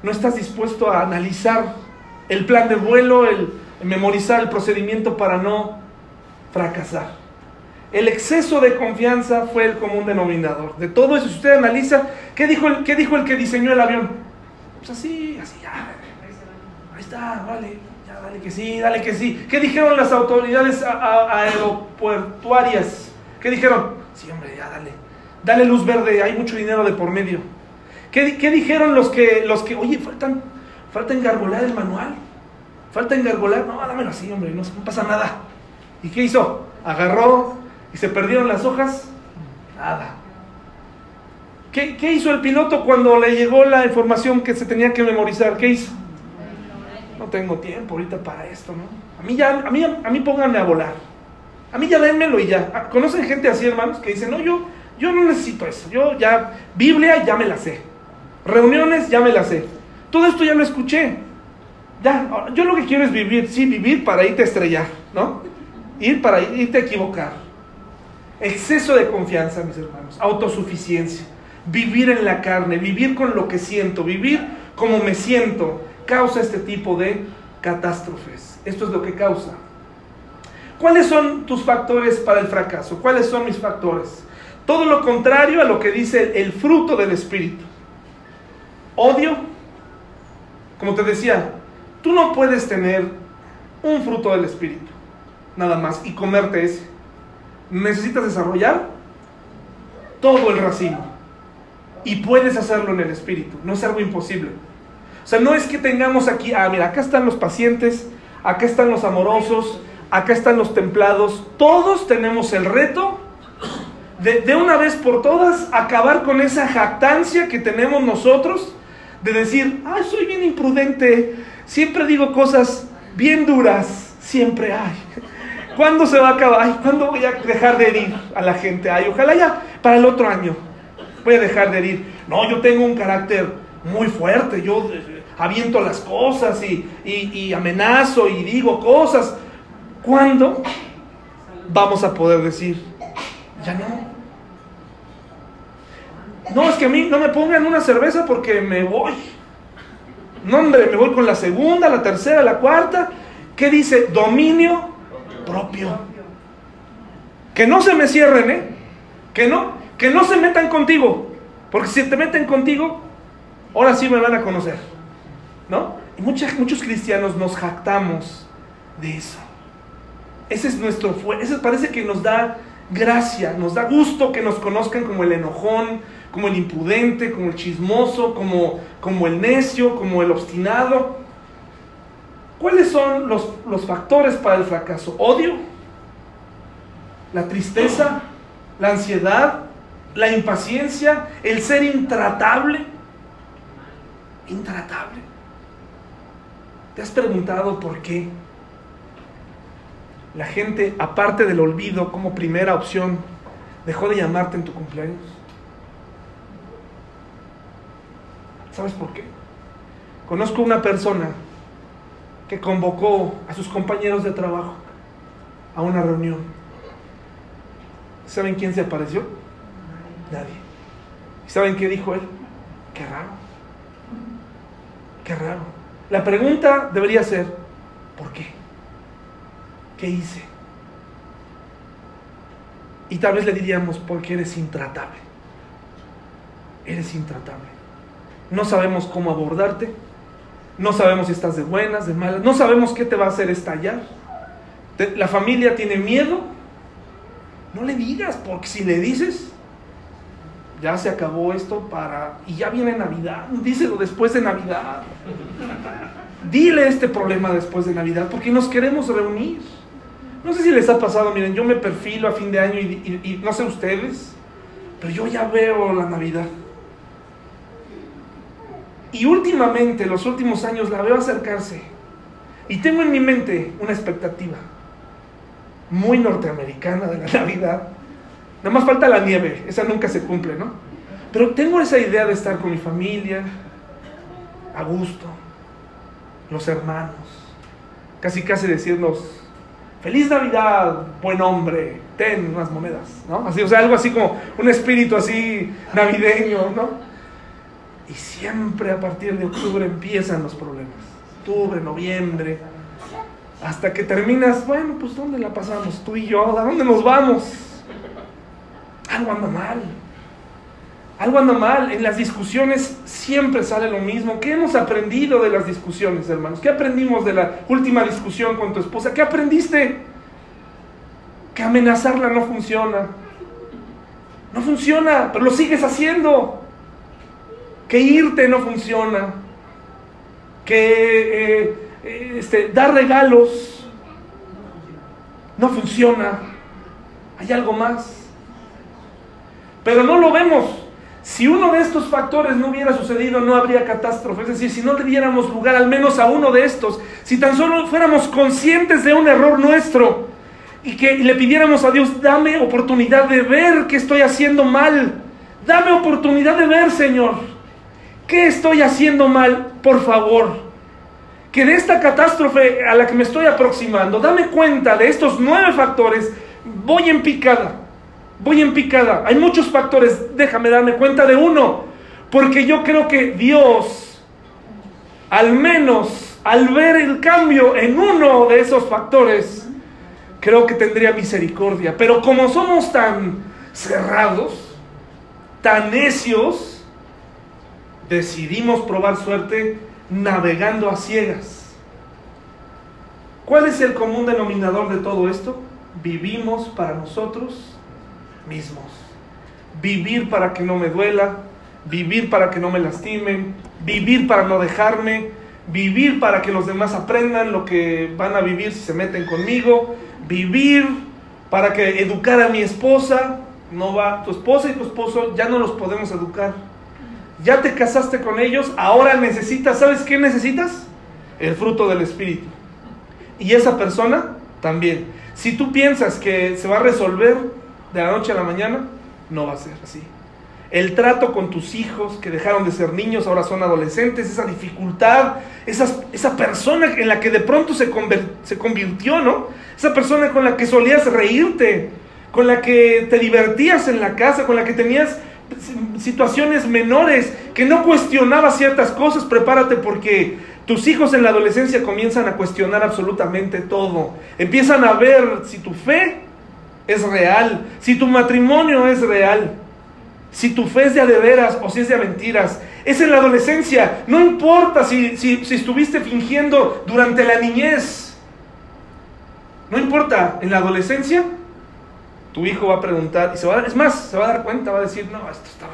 no estás dispuesto a analizar el plan de vuelo, el, memorizar el procedimiento para no fracasar. El exceso de confianza fue el común denominador. De todo eso, si usted analiza, ¿qué dijo el, qué dijo el que diseñó el avión? Pues así, así, ya. Ahí está, vale, ya, dale que sí, dale que sí. ¿Qué dijeron las autoridades aeropuertuarias? ¿Qué dijeron? Sí, hombre, ya, dale. Dale luz verde, hay mucho dinero de por medio. ¿Qué, qué dijeron los que, los que, oye, faltan, falta engargolar el manual? Falta engargolar, no, dámelo así, hombre, no, pasa nada. ¿Y qué hizo? Agarró y se perdieron las hojas. Nada. ¿Qué, ¿Qué, hizo el piloto cuando le llegó la información que se tenía que memorizar? ¿Qué hizo? No tengo tiempo ahorita para esto, ¿no? A mí ya, a mí, a mí pónganme a volar. A mí ya dénmelo y ya. Ah, ¿Conocen gente así, hermanos? Que dicen, no, yo, yo no necesito eso. Yo ya, Biblia ya me la sé. Reuniones ya me la sé. Todo esto ya lo escuché. Ya, yo lo que quiero es vivir, sí, vivir para irte a estrellar, ¿no? Ir para irte a equivocar. Exceso de confianza, mis hermanos, autosuficiencia, vivir en la carne, vivir con lo que siento, vivir como me siento, causa este tipo de catástrofes. Esto es lo que causa. ¿Cuáles son tus factores para el fracaso? ¿Cuáles son mis factores? Todo lo contrario a lo que dice el fruto del Espíritu. Odio, como te decía, Tú no puedes tener un fruto del Espíritu, nada más, y comerte ese. Necesitas desarrollar todo el racimo. Y puedes hacerlo en el Espíritu, no es algo imposible. O sea, no es que tengamos aquí, ah, mira, acá están los pacientes, acá están los amorosos, acá están los templados. Todos tenemos el reto de, de, una vez por todas acabar con esa jactancia que tenemos nosotros de decir, ah, soy bien imprudente, Siempre digo cosas bien duras, siempre hay. ¿Cuándo se va a acabar? ¿cuándo voy a dejar de herir a la gente? Ay, ojalá ya para el otro año voy a dejar de herir. No, yo tengo un carácter muy fuerte, yo eh, aviento las cosas y, y amenazo y digo cosas. ¿Cuándo vamos a poder decir, ya no? No, es que a mí no me pongan una cerveza porque me voy. No, hombre, me voy con la segunda, la tercera, la cuarta. ¿Qué dice? Dominio propio. Que no se me cierren, ¿eh? Que no, que no se metan contigo. Porque si te meten contigo, ahora sí me van a conocer. ¿No? Y muchos cristianos nos jactamos de eso. Ese es nuestro fuerte. Ese parece que nos da gracia, nos da gusto que nos conozcan como el enojón, como el impudente, como el chismoso, como, como el necio, como el obstinado. ¿Cuáles son los, los factores para el fracaso? Odio, la tristeza, la ansiedad, la impaciencia, el ser intratable. Intratable. ¿Te has preguntado por qué? La gente, aparte del olvido como primera opción, dejó de llamarte en tu cumpleaños. ¿Sabes por qué? Conozco una persona que convocó a sus compañeros de trabajo a una reunión. ¿Saben quién se apareció? Nadie. ¿Y saben qué dijo él? Qué raro. Qué raro. La pregunta debería ser, ¿por qué? ¿Qué hice? Y tal vez le diríamos, porque eres intratable. Eres intratable no sabemos cómo abordarte, no sabemos si estás de buenas, de malas, no sabemos qué te va a hacer estallar. La familia tiene miedo, no le digas, porque si le dices, ya se acabó esto para... Y ya viene Navidad, díselo después de Navidad. Dile este problema después de Navidad, porque nos queremos reunir. No sé si les ha pasado, miren, yo me perfilo a fin de año y no sé ustedes, pero yo ya veo la Navidad Y últimamente, los últimos años, la veo acercarse. Y tengo en mi mente una expectativa muy norteamericana de la Navidad. Nada más falta la nieve, esa nunca se cumple, ¿no? Pero tengo esa idea de estar con mi familia, a gusto, los hermanos, casi casi decirnos, feliz Navidad, buen hombre, ten unas monedas, ¿no? Así, o sea, algo así como un espíritu así navideño, ¿no? Y siempre a partir de octubre empiezan los problemas. Octubre, noviembre, hasta que terminas, bueno, pues ¿dónde la pasamos? Tú y yo, ¿a dónde nos vamos? Algo anda mal. Algo anda mal. En las discusiones siempre sale lo mismo. ¿Qué hemos aprendido de las discusiones, hermanos? ¿Qué aprendimos de la última discusión con tu esposa? ¿Qué aprendiste? Que amenazarla no funciona. No funciona, pero lo sigues haciendo. Que irte no funciona. Que eh, este, dar regalos no funciona. Hay algo más. Pero no lo vemos. Si uno de estos factores no hubiera sucedido, no habría catástrofe. Es decir, si no le diéramos lugar al menos a uno de estos, si tan solo fuéramos conscientes de un error nuestro y que le pidiéramos a Dios, dame oportunidad de ver que estoy haciendo mal. Dame oportunidad de ver, Señor. ¿Qué estoy haciendo mal? Por favor. Que de esta catástrofe a la que me estoy aproximando, dame cuenta de estos nueve factores, voy en picada voy en picada. Hay muchos factores, déjame darme cuenta de uno, porque yo creo que Dios, al menos al ver el cambio en uno de esos factores, creo que tendría misericordia. Pero como somos tan cerrados, tan necios, decidimos probar suerte navegando a ciegas. ¿Cuál es el común denominador de todo esto? Vivimos para nosotros mismos. Vivir para que no me duela, vivir para que no me lastimen, vivir para no dejarme, vivir para que los demás aprendan lo que van a vivir si se meten conmigo, vivir para que educar a mi esposa, no va, tu esposa y tu esposo ya no los podemos educar. Ya te casaste con ellos, ahora necesitas, ¿sabes qué necesitas? El fruto del Espíritu. Y esa persona también. Si tú piensas que se va a resolver de la noche a la mañana, no va a ser así. El trato con tus hijos que dejaron de ser niños, ahora son adolescentes, esa dificultad, esa persona en la que de pronto se, se convirtió, ¿no? Esa persona con la que solías reírte, con la que te divertías en la casa, con la que tenías situaciones menores, que no cuestionaba ciertas cosas, prepárate porque tus hijos en la adolescencia comienzan a cuestionar absolutamente todo. Empiezan a ver si tu fe es real, si tu matrimonio es real, si tu fe es de a de veras o si es de mentiras, es en la adolescencia, no importa si, si, estuviste fingiendo durante la niñez, no importa, en la adolescencia, tu hijo va a preguntar y se va a dar, es más, se va a dar cuenta, va a decir, no, esto estaba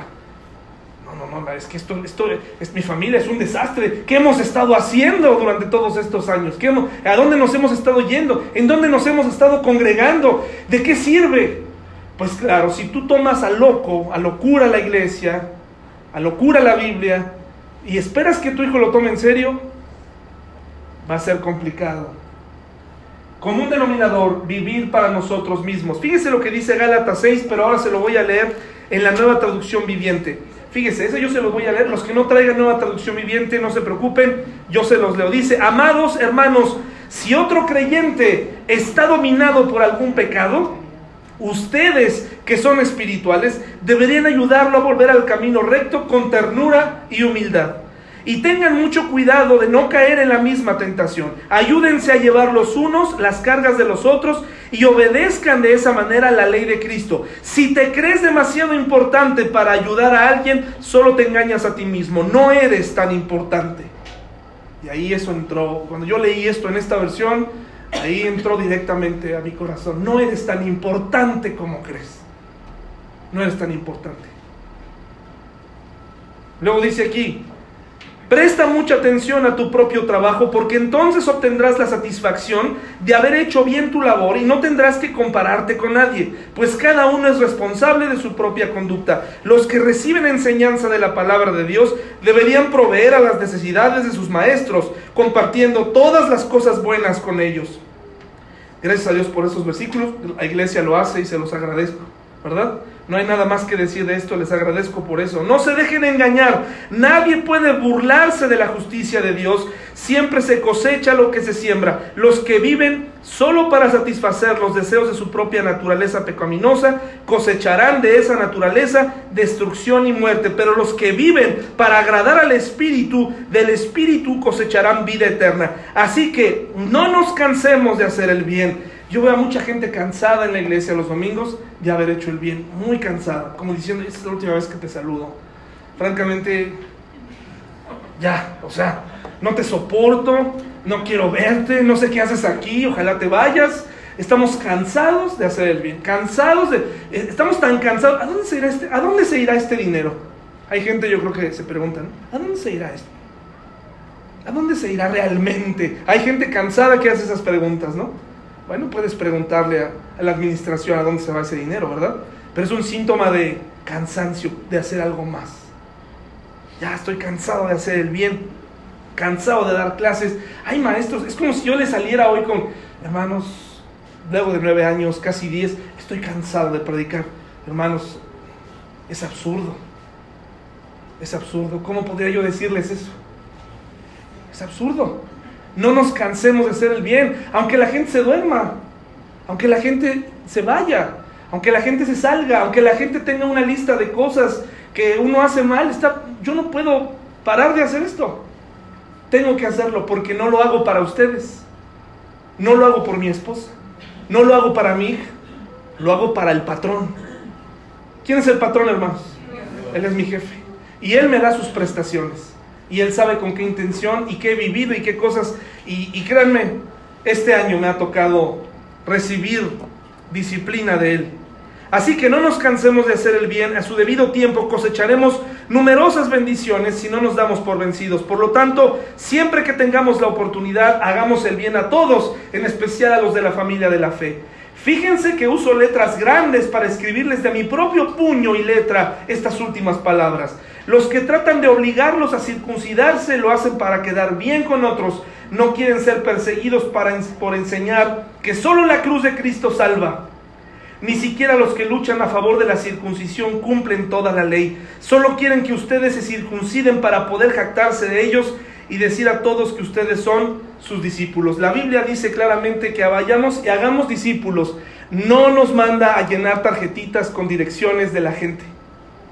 no, no, no, es que esto, esto es mi familia, es un desastre. ¿Qué hemos estado haciendo durante todos estos años? ¿Qué ¿A dónde nos hemos estado yendo? ¿En dónde nos hemos estado congregando? ¿De qué sirve? Pues claro, si tú tomas a loco, a locura la iglesia, a locura la Biblia, y esperas que tu hijo lo tome en serio, va a ser complicado. Como un denominador, vivir para nosotros mismos. Fíjese lo que dice Gálatas 6, pero ahora se lo voy a leer en la nueva traducción viviente. Fíjese, eso yo se los voy a leer. Los que no traigan nueva traducción viviente, no se preocupen, yo se los leo. Dice, amados hermanos, si otro creyente está dominado por algún pecado, ustedes que son espirituales deberían ayudarlo a volver al camino recto con ternura y humildad. Y tengan mucho cuidado de no caer en la misma tentación. Ayúdense a llevar los unos las cargas de los otros y obedezcan de esa manera la ley de Cristo. Si te crees demasiado importante para ayudar a alguien, solo te engañas a ti mismo. No eres tan importante. Y ahí eso entró. Cuando yo leí esto en esta versión, ahí entró directamente a mi corazón. No eres tan importante como crees. No eres tan importante. Luego dice aquí, Presta mucha atención a tu propio trabajo porque entonces obtendrás la satisfacción de haber hecho bien tu labor y no tendrás que compararte con nadie, pues cada uno es responsable de su propia conducta. Los que reciben enseñanza de la palabra de Dios deberían proveer a las necesidades de sus maestros, compartiendo todas las cosas buenas con ellos. Gracias a Dios por esos versículos, la iglesia lo hace y se los agradezco, ¿verdad? No hay nada más que decir de esto, les agradezco por eso. No se dejen engañar, nadie puede burlarse de la justicia de Dios, siempre se cosecha lo que se siembra. Los que viven solo para satisfacer los deseos de su propia naturaleza pecaminosa, cosecharán de esa naturaleza destrucción y muerte, pero los que viven para agradar al Espíritu, del Espíritu cosecharán vida eterna. Así que no nos cansemos de hacer el bien yo veo a mucha gente cansada en la iglesia los domingos de haber hecho el bien, muy cansada, como diciendo, esta es la última vez que te saludo. Francamente, ya, o sea, no te soporto, no quiero verte, no sé qué haces aquí, ojalá te vayas. Estamos cansados de hacer el bien, cansados de... Eh, estamos tan cansados, ¿a dónde se irá este, a dónde se irá este dinero? Hay gente, yo creo que se preguntan, ¿a dónde se irá esto? ¿A dónde se irá realmente? Hay gente cansada que hace esas preguntas, ¿no? Bueno, puedes preguntarle a, la administración a dónde se va ese dinero, ¿verdad? Pero es un síntoma de cansancio, de hacer algo más. Ya estoy cansado de hacer el bien, cansado de dar clases. Hay maestros, es como si yo le saliera hoy con, hermanos, luego de nueve años, casi diez, estoy cansado de predicar. Hermanos, es absurdo. Es absurdo. ¿Cómo podría yo decirles eso? Es absurdo. No nos cansemos de hacer el bien, aunque la gente se duerma, aunque la gente se vaya, aunque la gente se salga, aunque la gente tenga una lista de cosas que uno hace mal, está, yo no puedo parar de hacer esto. Tengo que hacerlo porque no lo hago para ustedes. No lo hago por mi esposa. No lo hago para mi hija. Lo hago para el patrón. ¿Quién es el patrón, hermanos? Él es mi jefe. Y él me da sus prestaciones y Él sabe con qué intención y qué he vivido y qué cosas. Y, créanme, este año me ha tocado recibir disciplina de Él. Así que no nos cansemos de hacer el bien, a su debido tiempo cosecharemos numerosas bendiciones si no nos damos por vencidos. Por lo tanto, siempre que tengamos la oportunidad, hagamos el bien a todos, en especial a los de la familia de la fe. Fíjense que uso letras grandes para escribirles de mi propio puño y letra estas últimas palabras. Los que tratan de obligarlos a circuncidarse lo hacen para quedar bien con otros. No quieren ser perseguidos para, por enseñar que solo la cruz de Cristo salva. Ni siquiera los que luchan a favor de la circuncisión cumplen toda la ley. Solo quieren que ustedes se circunciden para poder jactarse de ellos y decir a todos que ustedes son sus discípulos. La Biblia dice claramente que vayamos y hagamos discípulos. No nos manda a llenar tarjetitas con direcciones de la gente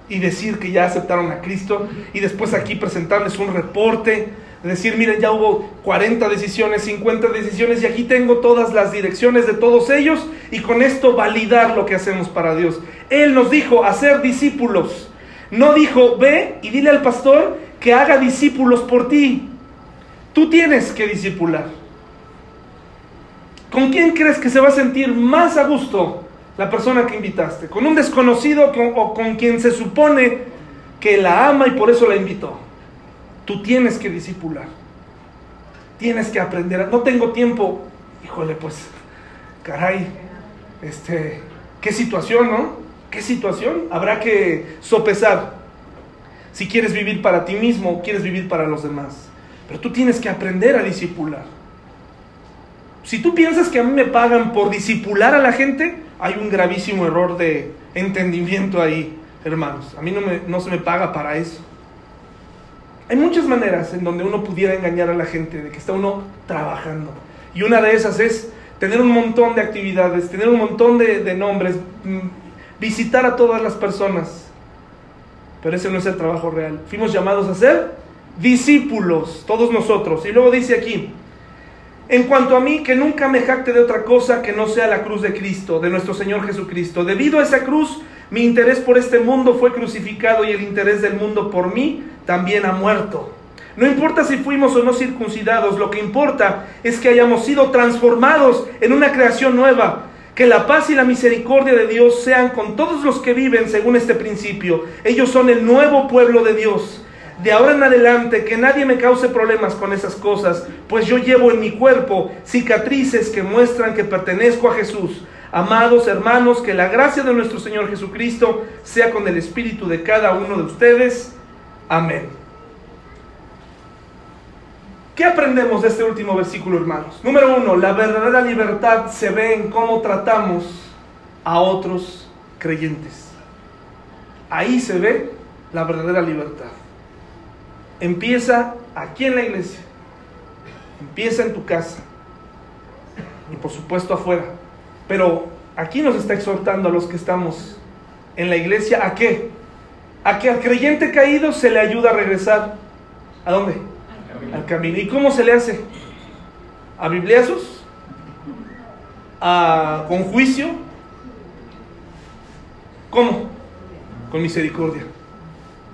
y decir que ya aceptaron a Cristo y después aquí presentarles un reporte, decir, miren, ya hubo 40 decisiones, 50 decisiones y aquí tengo todas las direcciones de todos ellos y con esto validar lo que hacemos para Dios. Él nos dijo hacer discípulos. No dijo, ve y dile al pastor que haga discípulos por ti. Tú tienes que discipular. ¿Con quién crees que se va a sentir más a gusto la persona que invitaste, con un desconocido o con quien se supone que la ama y por eso la invitó. Tú tienes que disipular. Tienes que aprender. No tengo tiempo. Híjole, pues, caray, este, qué situación, ¿no? ¿Qué situación? Habrá que sopesar. Si quieres vivir para ti mismo o quieres vivir para los demás. Pero tú tienes que aprender a disipular. Si tú piensas que a mí me pagan por disipular a la gente, hay un gravísimo error de entendimiento ahí, hermanos. A mí no, me, se me paga para eso. Hay muchas maneras en donde uno pudiera engañar a la gente de que está uno trabajando. Y una de esas es tener un montón de actividades, tener un montón de, de nombres, mm, visitar a todas las personas. Pero ese no es el trabajo real. Fuimos llamados a ser discípulos, todos nosotros. Y luego dice aquí, en cuanto a mí, que nunca me jacte de otra cosa que no sea la cruz de Cristo, de nuestro Señor Jesucristo. Debido a esa cruz, mi interés por este mundo fue crucificado y el interés del mundo por mí también ha muerto. No importa si fuimos o no circuncidados, lo que importa es que hayamos sido transformados en una creación nueva. Que la paz y la misericordia de Dios sean con todos los que viven según este principio. Ellos son el nuevo pueblo de Dios. De ahora en adelante, que nadie me cause problemas con esas cosas, pues yo llevo en mi cuerpo cicatrices que muestran que pertenezco a Jesús. Amados hermanos, que la gracia de nuestro Señor Jesucristo sea con el espíritu de cada uno de ustedes. Amén. ¿Qué aprendemos de este último versículo, hermanos? Número uno, la verdadera libertad se ve en cómo tratamos a otros creyentes. Ahí se ve la verdadera libertad. Empieza aquí en la iglesia, empieza en tu casa y por supuesto afuera. Pero aquí nos está exhortando a los que estamos en la iglesia a qué? A que al creyente caído se le ayuda a regresar. ¿A dónde? Al camino. ¿Y cómo se le hace? ¿A bibliazos? ¿A, ¿Con juicio? ¿Cómo? Con misericordia.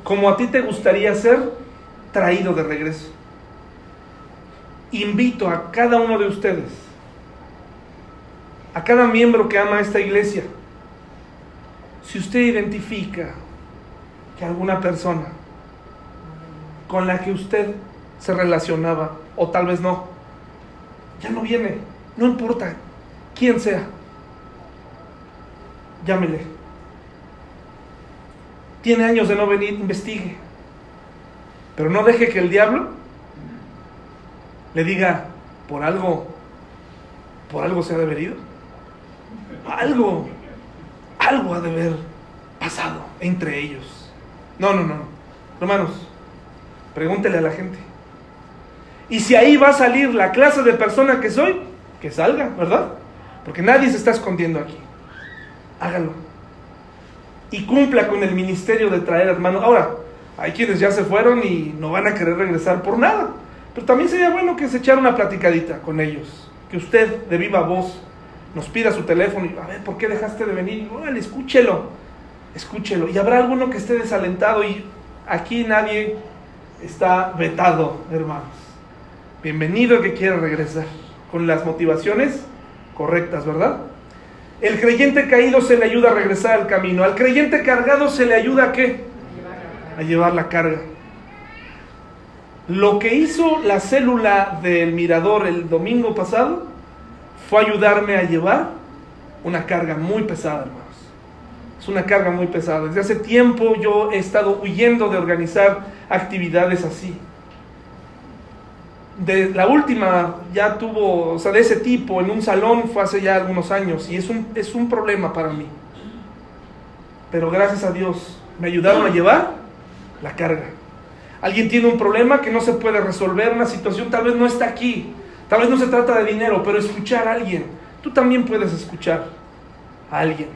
Como a ti te gustaría ser traído de regreso. Invito a cada uno de ustedes, a cada miembro que ama esta iglesia, si usted identifica que alguna persona con la que usted se relacionaba, o tal vez no, ya no viene, no importa quién sea, llámele. Tiene años de no venir, investigue. Pero no deje que el diablo le diga, por algo, por algo se ha de venido. Algo, algo ha de haber pasado entre ellos. No, no, no. Hermanos, pregúntele a la gente. Y si ahí va a salir la clase de persona que soy, que salga, ¿verdad? Porque nadie se está escondiendo aquí. Hágalo. Y cumpla con el ministerio de traer hermanos. Ahora, hay quienes ya se fueron y no van a querer regresar por nada. Pero también sería bueno que se echara una platicadita con ellos. Que usted de viva voz nos pida su teléfono y a ver, ¿por qué dejaste de venir? Órale, escúchelo, escúchelo. Y habrá alguno que esté desalentado y aquí nadie está vetado, hermanos. Bienvenido que quiera regresar con las motivaciones correctas, ¿verdad? El creyente caído se le ayuda a regresar al camino. Al creyente cargado se le ayuda a qué? A llevar la carga. Lo que hizo la célula del mirador el domingo pasado fue ayudarme a llevar una carga muy pesada, hermanos. Es una carga muy pesada. Desde hace tiempo yo he estado huyendo de organizar actividades así. De la última ya tuvo, o sea, de ese tipo en un salón fue hace ya algunos años y es un, es un problema para mí. Pero gracias a Dios me ayudaron a llevar la carga. Alguien tiene un problema que no se puede resolver, una situación tal vez no está aquí, tal vez no se trata de dinero, pero escuchar a alguien. Tú también puedes escuchar a alguien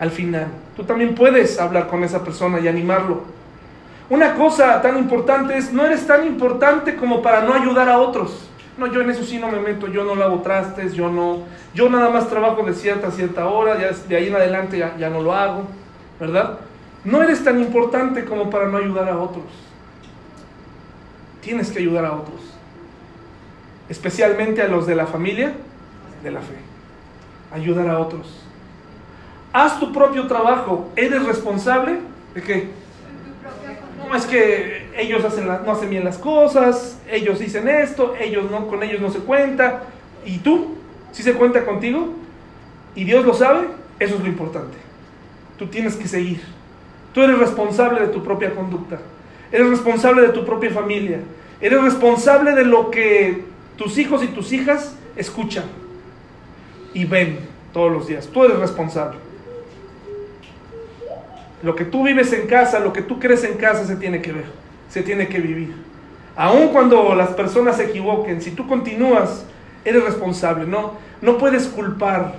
al final. Tú también puedes hablar con esa persona y animarlo. Una cosa tan importante es, no eres tan importante como para no ayudar a otros. No, yo en eso sí no me meto, yo no lavo trastes, yo no, yo nada más trabajo de cierta a cierta hora, ya de ahí en adelante ya, ya no lo hago, ¿verdad? No eres tan importante como para no ayudar a otros. Tienes que ayudar a otros. Especialmente a los de la familia de la fe. Ayudar a otros. Haz tu propio trabajo. ¿Eres responsable de qué? No es que ellos no hacen bien las cosas, ellos dicen esto, ellos no, con ellos no se cuenta. ¿Y tú? Si se cuenta contigo? ¿Y Dios lo sabe? Eso es lo importante. Tú tienes que seguir. Tú eres responsable de tu propia conducta. Eres responsable de tu propia familia. Eres responsable de lo que tus hijos y tus hijas escuchan y ven todos los días. Tú eres responsable. Lo que tú vives en casa, lo que tú crees en casa se tiene que ver, se tiene que vivir. Aun cuando las personas se equivoquen, si tú continúas, eres responsable. No, no puedes culpar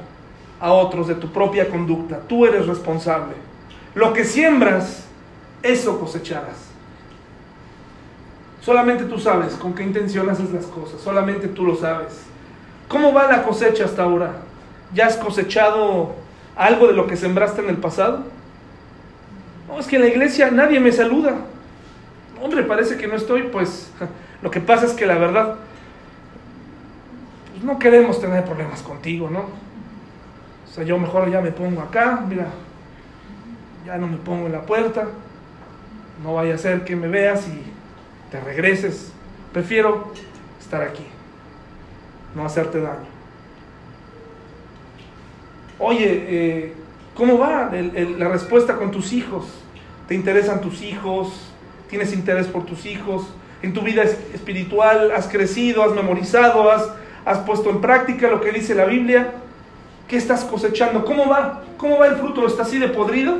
a otros de tu propia conducta. Tú eres responsable. Lo que siembras, eso cosecharás. Solamente tú sabes con qué intención haces las cosas, solamente tú lo sabes. ¿Cómo va la cosecha hasta ahora? ¿Ya has cosechado algo de lo que sembraste en el pasado? No, es que en la iglesia nadie me saluda. Hombre, parece que no estoy, pues lo que pasa es que la verdad, pues no queremos tener problemas contigo, ¿no? O sea, yo mejor ya me pongo acá, mira, ya no me pongo en la puerta. no vaya a ser que me veas y te regreses. Prefiero estar aquí, no hacerte daño. Oye, eh, ¿cómo va la respuesta con tus hijos? ¿Te interesan tus hijos? ¿Tienes interés por tus hijos? ¿En tu vida espiritual has crecido, has memorizado, has, has puesto en práctica lo que dice la Biblia? ¿Qué estás cosechando? ¿Cómo va? ¿Cómo va el fruto? ¿Está así de podrido?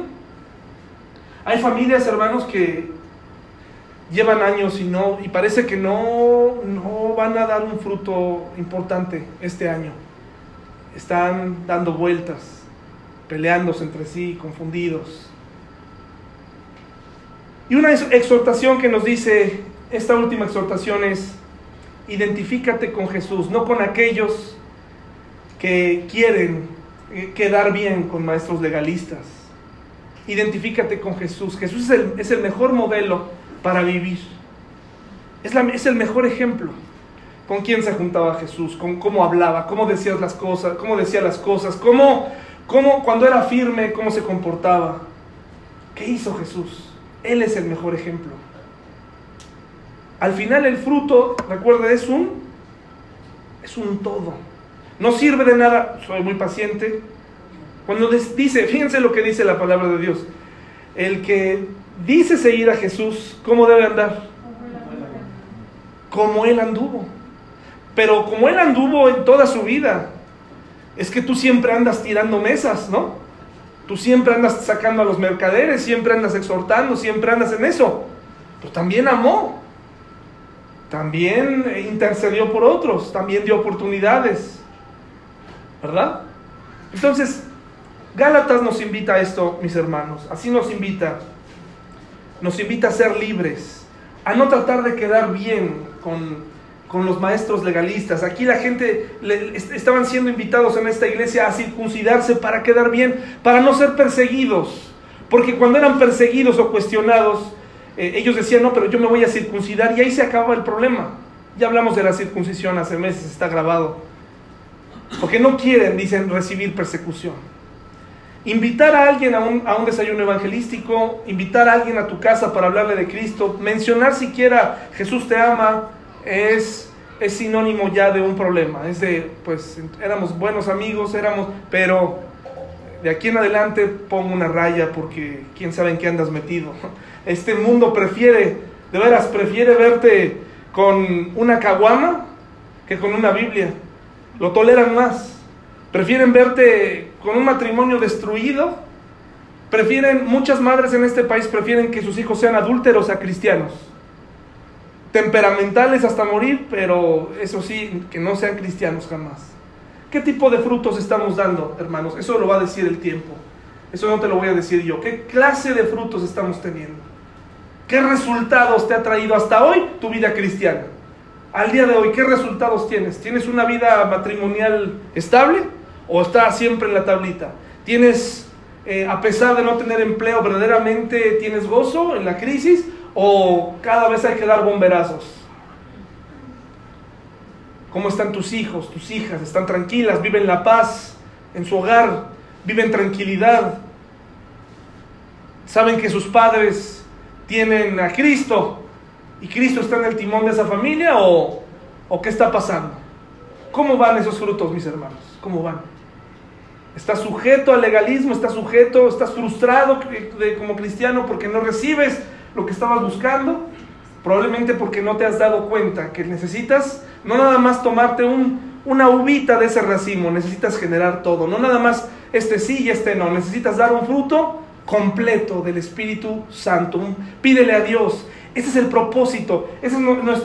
Hay familias, hermanos, que llevan años y no, y parece que no, no van a dar un fruto importante este año. Están dando vueltas, peleándose entre sí, confundidos. Y una exhortación que nos dice, esta última exhortación es, identifícate con Jesús, no con aquellos que quieren eh, quedar bien con maestros legalistas. Identifícate con Jesús. Jesús es el, es el mejor modelo para vivir. Es, la, es el mejor ejemplo. Con quién se juntaba Jesús, con cómo hablaba, cómo decía las cosas, cómo decía las cosas, cómo, cómo cuando era firme, cómo se comportaba. ¿Qué hizo Jesús? Él es el mejor ejemplo. Al final el fruto, recuerda, es un es un todo. No sirve de nada, soy muy paciente. Cuando dice, fíjense lo que dice la palabra de Dios. El que dice seguir a Jesús, ¿cómo debe andar? Como Él anduvo. Pero como Él anduvo en toda su vida, es que tú siempre andas tirando mesas, ¿no? Tú siempre andas sacando a los mercaderes, siempre andas exhortando, siempre andas en eso. Pero también amó, también intercedió por otros, también dio oportunidades, ¿verdad? Entonces, Gálatas nos invita a esto, mis hermanos, así nos invita nos invita a ser libres, a no tratar de quedar bien con, los maestros legalistas. Aquí la gente estaban siendo invitados en esta iglesia a circuncidarse para quedar bien, para no ser perseguidos. Porque cuando eran perseguidos o cuestionados, eh, ellos decían, no, pero yo me voy a circuncidar y ahí se acaba el problema. Ya hablamos de la circuncisión hace meses, está grabado. Porque no quieren, dicen, recibir persecución. Invitar a alguien a un, desayuno evangelístico, invitar a alguien a tu casa para hablarle de Cristo, mencionar siquiera Jesús te ama, es, es sinónimo ya de un problema. Es de, pues éramos buenos amigos, éramos, pero de aquí en adelante pongo una raya porque quién sabe en qué andas metido. Este mundo prefiere, de veras, prefiere verte con una caguama que con una Biblia. Lo toleran más. Prefieren verte con un matrimonio destruido. Prefieren, muchas madres en este país prefieren que sus hijos sean adúlteros a cristianos. Temperamentales hasta morir, pero eso sí, que no sean cristianos jamás. ¿Qué tipo de frutos estamos dando, hermanos? Eso lo va a decir el tiempo. Eso no te lo voy a decir yo. ¿Qué clase de frutos estamos teniendo? ¿Qué resultados te ha traído hasta hoy tu vida cristiana? Al día de hoy, ¿qué resultados tienes? ¿Tienes una vida matrimonial estable? O está siempre en la tablita. Tienes, eh, a pesar de no tener empleo, verdaderamente tienes gozo en la crisis o cada vez hay que dar bomberazos. ¿Cómo están tus hijos, tus hijas? ¿Están tranquilas? ¿Viven la paz en su hogar? ¿Viven tranquilidad? ¿Saben que sus padres tienen a Cristo y Cristo está en el timón de esa familia o, o qué está pasando? ¿Cómo van esos frutos, mis hermanos? ¿Cómo van? Estás sujeto al legalismo, estás sujeto, estás frustrado como cristiano porque no recibes lo que estabas buscando, probablemente porque no te has dado cuenta que necesitas no nada más tomarte un, una uvita de ese racimo, necesitas generar todo, no nada más este sí y este no, necesitas dar un fruto completo del Espíritu Santo. Pídele a Dios. Ese es el propósito, ese es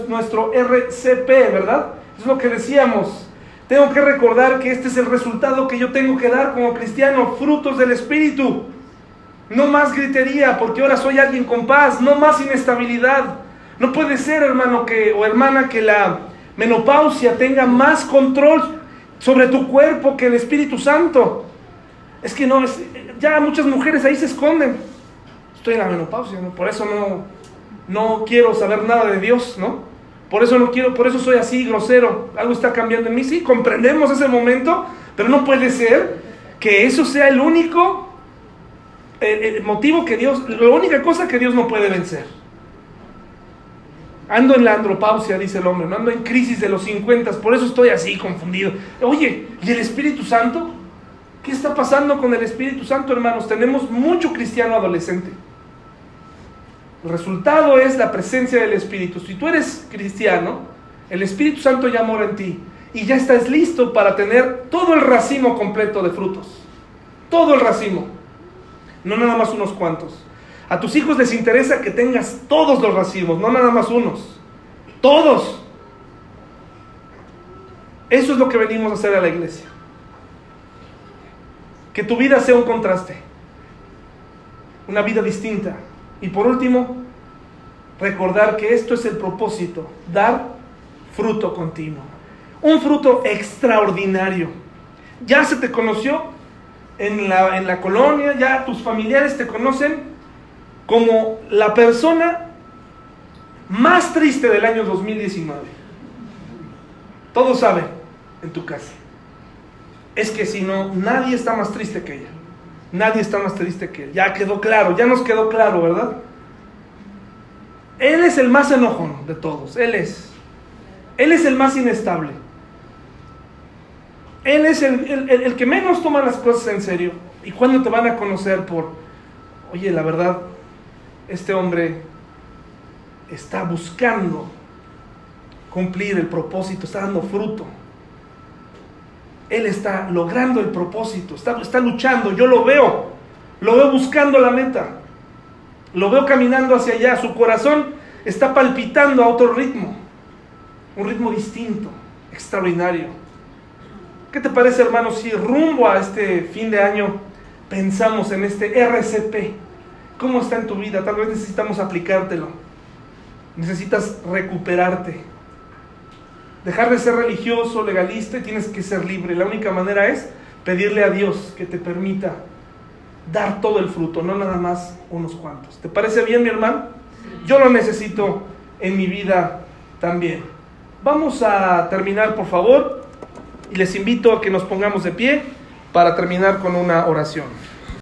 nuestro RCP, ¿verdad? Es lo que decíamos. Tengo que recordar que este es el resultado que yo tengo que dar como cristiano, frutos del Espíritu. No más gritería, porque ahora soy alguien con paz, no más inestabilidad. No puede ser, hermano que, o hermana, que la menopausia tenga más control sobre tu cuerpo que el Espíritu Santo. Es que no, es, ya muchas mujeres ahí se esconden. Estoy en la menopausia, por eso no, no quiero saber nada de Dios, ¿no? Por eso no quiero, por eso soy así grosero. Algo está cambiando en mí. Sí, comprendemos ese momento, pero no puede ser que eso sea el único motivo que Dios, la única cosa que Dios no puede vencer. Ando en la andropausia, dice el hombre, no ando en crisis de los 50, por eso estoy así confundido. Oye, ¿y el Espíritu Santo? ¿Qué está pasando con el Espíritu Santo, hermanos? Tenemos mucho cristiano adolescente. El resultado es la presencia del Espíritu. Si tú eres cristiano, el Espíritu Santo ya mora en ti y ya estás listo para tener todo el racimo completo de frutos. Todo el racimo. No nada más unos cuantos. A tus hijos les interesa que tengas todos los racimos, no nada más unos. Todos. Eso es lo que venimos a hacer a la iglesia. Que tu vida sea un contraste. Una vida distinta. Y por último, recordar que esto es el propósito, dar fruto continuo. Un fruto extraordinario. Ya se te conoció en la, en la colonia, ya tus familiares te conocen como la persona más triste del año 2019. Todos saben en tu casa. Es que si no, nadie está más triste que ella. Nadie está más triste que él. Ya quedó claro, ya nos quedó claro, ¿verdad? Él es el más enojón de todos. Él es. Él es el más inestable. Él es el, que menos toma las cosas en serio. ¿Y cuando te van a conocer por, oye, la verdad, este hombre está buscando cumplir el propósito, está dando fruto? Él está logrando el propósito, está, está luchando, yo lo veo, lo veo buscando la meta, lo veo caminando hacia allá, su corazón está palpitando a otro ritmo, un ritmo distinto, extraordinario. ¿Qué te parece, hermano, si rumbo a este fin de año pensamos en este RCP? ¿Cómo está en tu vida? Tal vez necesitamos aplicártelo. Necesitas recuperarte dejar de ser religioso, legalista y tienes que ser libre. La única manera es pedirle a Dios que te permita dar todo el fruto, no nada más unos cuantos. ¿Te parece bien, mi hermano? Yo lo necesito en mi vida también. Vamos a terminar, por favor, y les invito a que nos pongamos de pie para terminar con una oración.